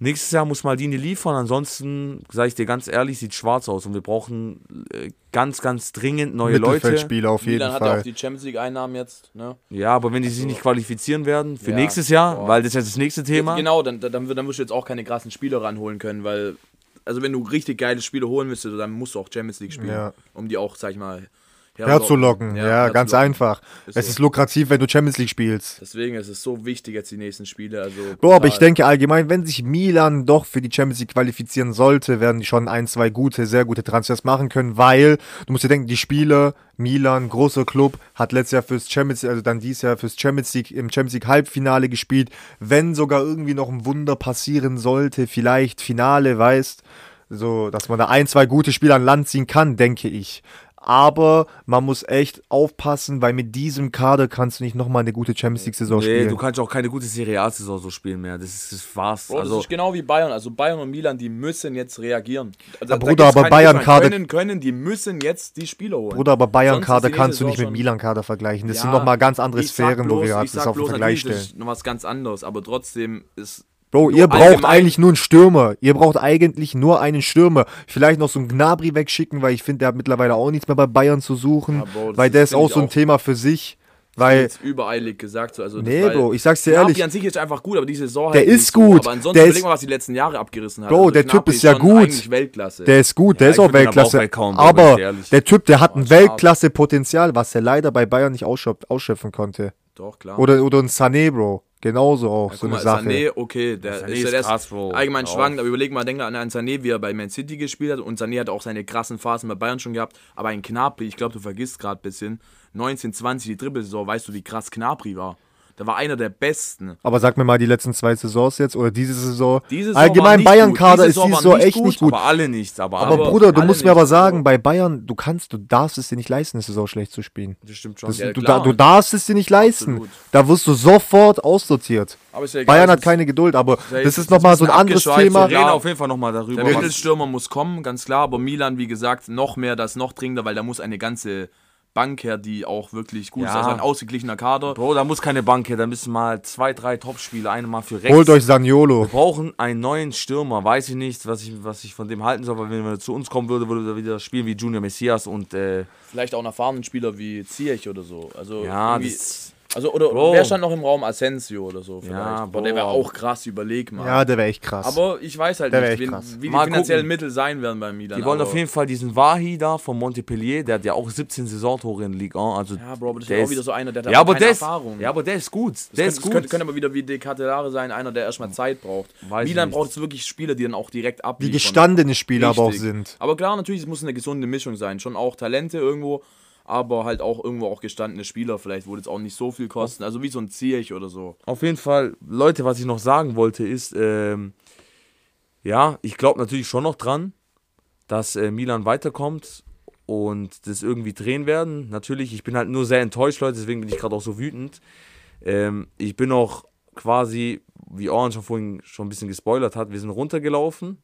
A: Nächstes Jahr muss Maldini liefern, ansonsten, sage ich dir ganz ehrlich, sieht schwarz aus und wir brauchen äh, ganz, ganz dringend neue Leute.
C: Mittelfeldspieler auf jeden
B: Milan hat
C: Fall.
B: ja auch die Champions League Einnahmen jetzt, ne?
A: Ja, aber wenn die sich nicht qualifizieren werden für
B: Ja,
A: nächstes Jahr,
B: boah.
A: weil das ist jetzt das nächste Thema.
B: Genau, dann, dann, dann wirst du jetzt auch keine krassen Spieler ranholen können, weil, also wenn du richtig geile Spiele holen willst, dann musst du auch Champions League spielen,
C: Ja.
B: um die auch, sag ich mal,
C: Herzulocken, ja, ganz
B: herzulocken.
C: einfach.
B: Ist
C: es
B: so.
C: ist lukrativ, wenn du Champions League spielst.
B: Deswegen ist es so wichtig jetzt die nächsten Spiele. Also
C: Bro, aber ich denke allgemein, wenn sich Milan doch für die Champions League qualifizieren sollte, werden die schon ein, zwei gute, sehr gute Transfers machen können, weil du musst dir denken, die Spieler, Milan, großer Club, hat letztes Jahr fürs Champions also dann dieses Jahr fürs Champions League im Champions League Halbfinale gespielt. Wenn sogar irgendwie noch ein Wunder passieren sollte, vielleicht Finale, weißt, so, dass man da ein, zwei gute Spieler an Land ziehen kann, denke ich. Aber man muss echt aufpassen, weil mit diesem Kader kannst du nicht nochmal eine gute Champions League-Saison
A: Nee,
C: spielen.
A: du kannst auch keine gute Serie A-Saison so spielen mehr. Das ist das war's.
B: Bro,
A: also,
B: das ist genau wie Bayern. Also Bayern und Milan, die müssen jetzt reagieren. Also,
C: Ja, Bruder, aber
B: kein
C: Bayern
B: Müssen.
C: Kader-
B: können, können, die müssen jetzt die Spieler holen.
C: Bruder, aber Bayern-Kader kannst du nicht mit Milan-Kader vergleichen. Das
B: Ja,
C: sind nochmal ganz andere Sphären, wo
B: bloß-
C: wir
B: ich
C: das auf den Vergleich
B: natürlich, das
C: stellen.
B: ist noch was ganz anderes, aber trotzdem ist
C: Bro,
B: nur
C: ihr braucht
B: allgemein-
C: eigentlich nur einen Stürmer. Ihr braucht eigentlich nur einen Stürmer. Vielleicht noch so einen Gnabry wegschicken, weil ich finde, der hat mittlerweile auch nichts mehr bei Bayern zu suchen.
B: Ja, Bro,
C: weil
B: ist-
C: der ist auch so ein
B: auch-
C: Thema für sich. Weil,
B: jetzt übereilig gesagt. So, also
C: nee, Bro, ich sag's dir
B: Gnabry
C: ehrlich.
B: an sich ist einfach gut, aber diese Saison
C: Der
B: halt
C: ist
B: nicht so.
C: gut.
B: Aber ansonsten
C: Der
B: überleg
C: ist-
B: mal, was die letzten Jahre abgerissen hat.
C: Bro,
B: Also
C: der
B: Gnabry
C: Typ ist ja gut.
B: Weltklasse.
C: Der ist gut, der
A: Ja,
C: ist auch
A: aber
C: Weltklasse.
A: bei kaum,
C: aber der Typ, der hat ein. Weltklasse-Potenzial, was er leider bei Bayern nicht ausschöpf ausschöpfen konnte.
B: Doch, klar.
C: Oder, oder ein Sané, Bro. Genauso auch, so
B: Guck
C: eine
B: mal,
C: Sache.
B: Sané, okay, der
A: Sané
B: ist,
A: ist krass,
B: allgemein schwankend, aber überleg mal, denk an einen Sané, wie er bei Man City gespielt hat und Sané hat auch seine krassen Phasen bei Bayern schon gehabt, aber ein Knapri, ich glaube, du vergisst gerade ein bisschen, 19, 20, die Dribbelsaison, weißt du, wie krass Knapri war? Der war einer der Besten.
C: Aber sag mir mal die letzten zwei Saisons jetzt oder diese Saison.
B: Diese Saison
C: Allgemein Bayern-Kader ist
B: Diese
C: diese
B: Saison
C: echt
B: gut,
C: nicht gut.
A: aber alle nicht. Aber,
C: Aber,
B: aber
C: Bruder, du musst mir aber sagen, bei Bayern, du kannst, du darfst es dir nicht leisten, eine Saison schlecht zu spielen.
A: das stimmt schon.
C: Das,
B: Ja,
C: du,
B: klar.
C: du darfst es dir nicht leisten.
B: Absolut.
C: Da wirst du sofort aussortiert.
B: Aber ist ja egal,
C: Bayern hat keine Geduld, aber
B: ja
C: das ist nochmal so ein anderes Thema.
A: wir reden auf jeden Fall nochmal darüber.
B: Der Mittelstürmer muss kommen, ganz klar, aber Milan, wie gesagt, noch mehr, das noch dringender, weil da muss eine ganze Bank her, die auch wirklich gut ist,
A: Ja.
B: also ein ausgeglichener Kader.
A: Bro, da muss keine Bank her, da müssen mal zwei, drei Topspieler, eine mal für rechts.
C: Holt euch Saniolo.
A: Wir brauchen einen neuen Stürmer, weiß ich nicht, was ich, was ich von dem halten soll, weil wenn er zu uns kommen würde, würde er wieder spielen wie Junior Messias und äh,
B: Vielleicht auch einen erfahrenen Spieler wie Ziyech oder so. Also
A: ja,
B: irgendwie-
A: das,
B: Also, oder
A: Bro.
B: wer stand noch im Raum? Asensio oder so vielleicht.
A: Ja,
B: Boah, der wäre auch krass, überleg mal.
C: Ja, der wäre echt krass.
B: aber ich weiß halt
C: Der
B: nicht,
C: echt
B: wie, die finanziellen
A: gucken.
B: Mittel sein werden bei Milan.
A: die wollen auf jeden Fall diesen Wahi da von Montpellier, der hat ja auch 17 Saisontore in Ligue 1, also
B: Ja, Bro, aber das
A: der
B: ist auch wieder so einer, der hat
A: ja, aber
B: keine
A: der ist,
B: Erfahrung.
A: ja, aber der ist gut, der
B: Das
A: ist
B: könnte,
A: gut.
B: könnte, könnte aber wieder wie De Catelare sein, einer, der erstmal Zeit braucht.
A: Weiß
B: Milan
A: nicht.
B: braucht jetzt wirklich Spieler, die dann auch direkt
C: die
B: abliefern.
C: gestandene Spieler aber auch
B: Richtig.
C: sind.
B: Aber klar, natürlich, es muss eine gesunde Mischung sein. Schon auch Talente irgendwo, aber halt auch irgendwo auch gestandene Spieler vielleicht, wo das auch nicht so viel kosten. Also wie so ein Ziyech oder so.
A: Auf jeden Fall, Leute, was ich noch sagen wollte, ist, ähm, ja, ich glaube natürlich schon noch dran, dass äh, Milan weiterkommt und das irgendwie drehen werden. Natürlich, ich bin halt nur sehr enttäuscht, Leute, deswegen bin ich gerade auch so wütend. Ähm, ich bin auch quasi, wie Oran schon vorhin schon ein bisschen gespoilert hat, wir sind runtergelaufen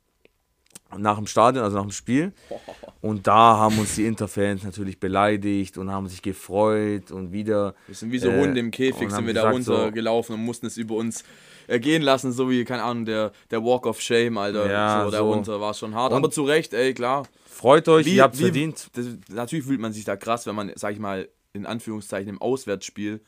A: nach dem Stadion, also nach dem Spiel. (laughs) Und da haben uns die Interfans natürlich beleidigt und haben sich gefreut und wieder.
B: Wir sind wie so
A: Äh,
B: Hunde im Käfig,
A: und
B: sind wir da
A: gesagt so-
B: runtergelaufen und mussten es über uns ergehen lassen, so wie, keine Ahnung, der, der Walk of Shame, Alter.
A: Ja,
B: so, da
A: so.
B: runter war schon hart.
A: Und-
B: aber zu Recht, ey, klar.
A: Freut euch,
B: Wie-
A: ihr habt
B: wie-
A: verdient.
B: Das, natürlich fühlt man sich da krass, wenn man, sag ich mal, in Anführungszeichen im Auswärtsspiel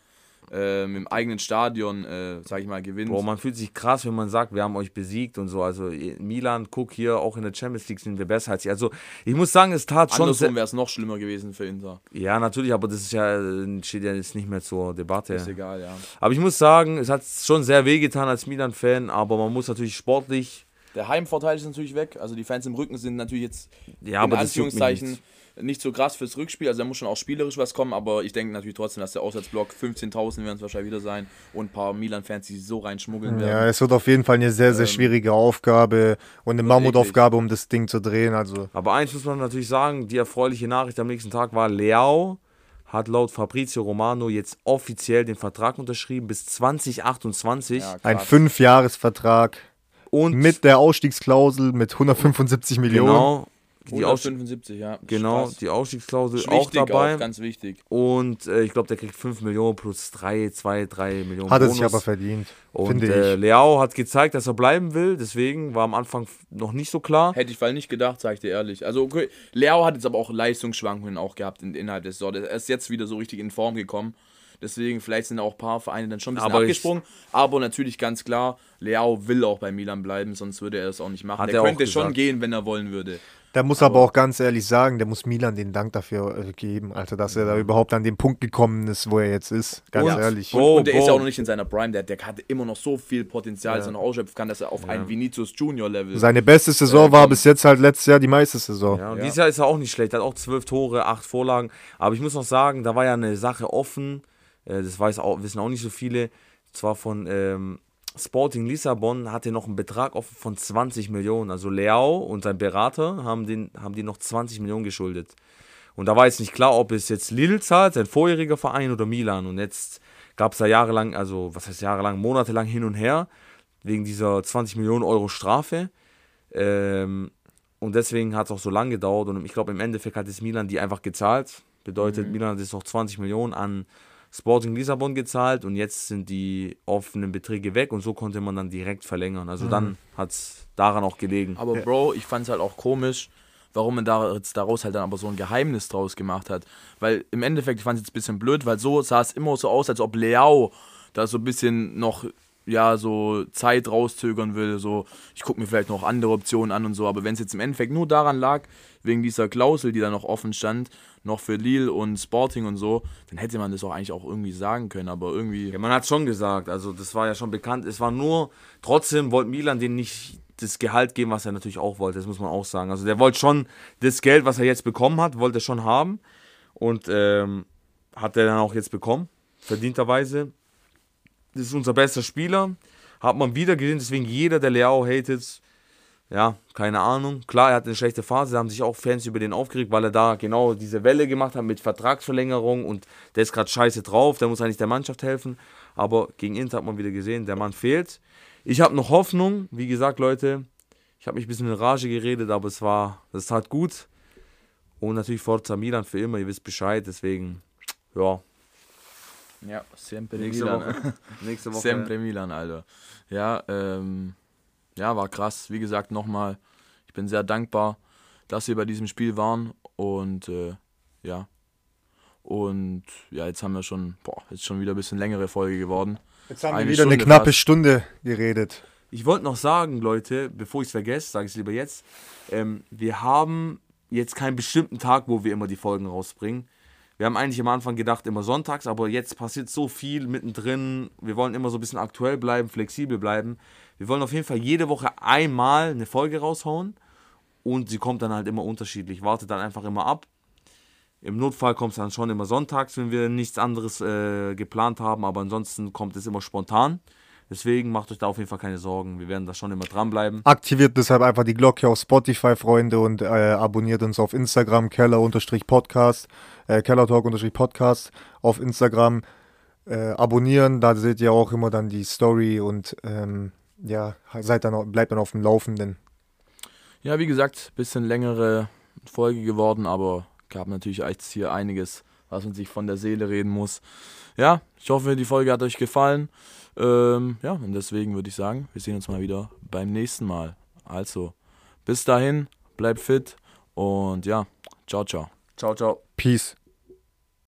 B: ähm, im eigenen Stadion, äh, sag ich mal, gewinnt.
A: Bro, man fühlt sich krass, wenn man sagt, wir haben euch besiegt und so. Also Milan, guck hier, auch in der Champions League sind wir besser als ihr. Also ich muss sagen, es tat schon
B: Andersrum wäre es noch schlimmer gewesen für Inter.
A: Ja, natürlich, aber das ist ja, äh, steht ja jetzt nicht mehr zur Debatte.
B: Ist egal, ja.
A: Aber ich muss sagen, es hat schon sehr wehgetan als Milan-Fan, aber man muss natürlich sportlich.
B: Der Heimvorteil ist natürlich weg. Also die Fans im Rücken sind natürlich jetzt
A: Ja,
B: in
A: aber das
B: Anführungszeichen
A: nicht.
B: Nicht so krass fürs Rückspiel. Also da muss schon auch spielerisch was kommen, aber ich denke natürlich trotzdem, dass der Auswärtsblock 15.000 werden es wahrscheinlich wieder sein und ein paar Milan-Fans, die sich so reinschmuggeln
C: Ja,
B: werden.
C: es wird auf jeden Fall eine sehr, sehr
B: Ähm,
C: schwierige Aufgabe und eine Mammutaufgabe, um das Ding zu drehen. Also
A: Aber eins muss man natürlich sagen, die erfreuliche Nachricht am nächsten Tag war, Leao hat laut Fabrizio Romano jetzt offiziell den Vertrag unterschrieben bis 2028.
B: Ja,
C: Ein. Fünfjahresvertrag
A: und
C: mit der Ausstiegsklausel mit 175 Millionen.
A: genau, die, Aus
B: 175, ja.
A: genau,
B: Krass.
A: die Ausstiegsklausel
B: Ist
A: auch dabei.
B: Auch, ganz wichtig.
A: und äh, ich glaube, der kriegt 5 Millionen plus 3, 2, 3 Millionen
C: Hat er
A: Bonus.
C: sich aber verdient,
A: und
C: finde
A: äh,
C: ich.
A: Leao hat gezeigt, dass er bleiben will, deswegen war am Anfang noch nicht so klar.
B: Hätte ich weil nicht gedacht, sag ich dir ehrlich. Also, okay, Leo hat jetzt aber auch Leistungsschwankungen auch gehabt in, innerhalb des Saison. Er ist jetzt wieder so richtig in Form gekommen. Deswegen, vielleicht sind auch ein paar Vereine dann schon ein bisschen
A: Aber ich-
B: abgesprungen. aber natürlich ganz klar, Leao will auch bei Milan bleiben, sonst würde er es auch nicht machen.
A: Hat
B: er
A: er auch
B: könnte schon gehen, wenn er wollen würde.
C: Der muss aber, auch ganz ehrlich sagen, der muss Milan den Dank dafür äh, geben, Alter, dass er da überhaupt an den Punkt gekommen ist, wo er jetzt ist. Ganz
B: Ja.
C: ehrlich.
B: Und,
A: Bro,
B: und der ist ja auch noch nicht in seiner Prime. Der, der hat immer noch so viel Potenzial, dass er noch ausschöpfen kann, dass er auf ein Vinicius Junior Level.
C: Seine beste Saison
B: Äh,
C: war bis jetzt halt letztes Jahr die meiste Saison.
A: Ja, und
B: Ja.
A: dieses Jahr ist er auch nicht schlecht. Er hat auch zwölf Tore, acht Vorlagen. Aber ich muss noch sagen, da war ja eine Sache offen. Äh, das weiß auch, wissen auch nicht so viele. Zwar von ähm, Sporting Lissabon hatte noch einen Betrag offen von 20 Millionen. Also Leao und sein Berater haben, den, haben die noch 20 Millionen geschuldet. Und da war jetzt nicht klar, ob es jetzt Lille zahlt, sein vorheriger Verein, oder Milan. Und jetzt gab es da jahrelang, also was heißt jahrelang, monatelang hin und her, wegen dieser 20 Millionen Euro Strafe. Ähm, und deswegen hat es auch so lange gedauert. Und ich glaube, im Endeffekt hat es Milan die einfach gezahlt. Bedeutet, Milan hat jetzt noch 20 Millionen an Sporting Lissabon gezahlt und jetzt sind die offenen Beträge weg und so konnte man dann direkt verlängern. Also dann hat es daran auch gelegen.
B: Aber Bro, ich fand es halt auch komisch, warum man da jetzt daraus halt dann aber so ein Geheimnis draus gemacht hat. Weil im Endeffekt, ich fand es jetzt ein bisschen blöd, weil so sah es immer so aus, als ob Leao da so ein bisschen noch ja, so Zeit rauszögern will, so, ich gucke mir vielleicht noch andere Optionen an und so, aber wenn es jetzt im Endeffekt nur daran lag, wegen dieser Klausel, die da noch offen stand, noch für Lille und Sporting und so, dann hätte man das auch eigentlich auch irgendwie sagen können, aber irgendwie,
A: Ja, man hat schon gesagt, also das war ja schon bekannt. Es war nur, trotzdem wollte Milan den nicht das Gehalt geben, was er natürlich auch wollte, das muss man auch sagen. Also der wollte schon das Geld, was er jetzt bekommen hat, wollte er schon haben und ähm, hat er dann auch jetzt bekommen, verdienterweise. Das ist unser bester Spieler, hat man wieder gesehen, deswegen jeder, der Leao hatet, ja, keine Ahnung. Klar, er hat eine schlechte Phase, da haben sich auch Fans über den aufgeregt, weil er da genau diese Welle gemacht hat mit Vertragsverlängerung und der ist gerade scheiße drauf, der muss eigentlich der Mannschaft helfen. Aber gegen Inter hat man wieder gesehen, der Mann fehlt. Ich habe noch Hoffnung, wie gesagt, Leute, ich habe mich ein bisschen in Rage geredet, aber es war, das tat gut. Und natürlich Forza Milan für immer, ihr wisst Bescheid, deswegen, ja,
B: ja, sempre
A: nächste
B: Milan.
A: Woche. (laughs) Nächste Woche.
B: Sempre Milan, Alter. Ja, ähm, ja, war krass. Wie gesagt, nochmal, ich bin sehr dankbar, dass wir bei diesem Spiel waren und äh, ja. Und ja, jetzt haben wir schon, boah, jetzt schon wieder ein bisschen längere Folge geworden.
C: Jetzt haben
B: Eine
C: wir wieder eine
B: Stunde
C: knappe
B: fast.
C: Stunde geredet.
A: Ich wollte noch sagen, Leute, bevor ich es vergesse, sage ich es lieber jetzt. Ähm, wir haben jetzt keinen bestimmten Tag, wo wir immer die Folgen rausbringen. Wir haben eigentlich am Anfang gedacht, immer sonntags, aber jetzt passiert so viel mittendrin. Wir wollen immer so ein bisschen aktuell bleiben, flexibel bleiben. Wir wollen auf jeden Fall jede Woche einmal eine Folge raushauen und sie kommt dann halt immer unterschiedlich. Wartet dann einfach immer ab. Im Notfall kommt es dann schon immer sonntags, wenn wir nichts anderes äh, geplant haben, aber ansonsten kommt es immer spontan. Deswegen macht euch da auf jeden Fall keine Sorgen. Wir werden da schon immer dranbleiben.
C: Aktiviert deshalb einfach die Glocke auf Spotify, Freunde, und äh, abonniert uns auf Instagram, Keller-Podcast, äh, Kellertalk-Podcast auf Instagram. Äh, abonnieren, da seht ihr auch immer dann die Story und ähm, ja, seid dann, bleibt dann auf dem Laufenden.
B: Ja, wie gesagt, bisschen längere Folge geworden, aber gab natürlich jetzt hier einiges, was man sich von der Seele reden muss. Ja, ich hoffe, die Folge hat euch gefallen. Ähm, ja, und deswegen würde ich sagen, wir sehen uns mal wieder beim nächsten Mal. Also, bis dahin, bleibt fit und ja, ciao, ciao.
A: Ciao, ciao.
C: Peace.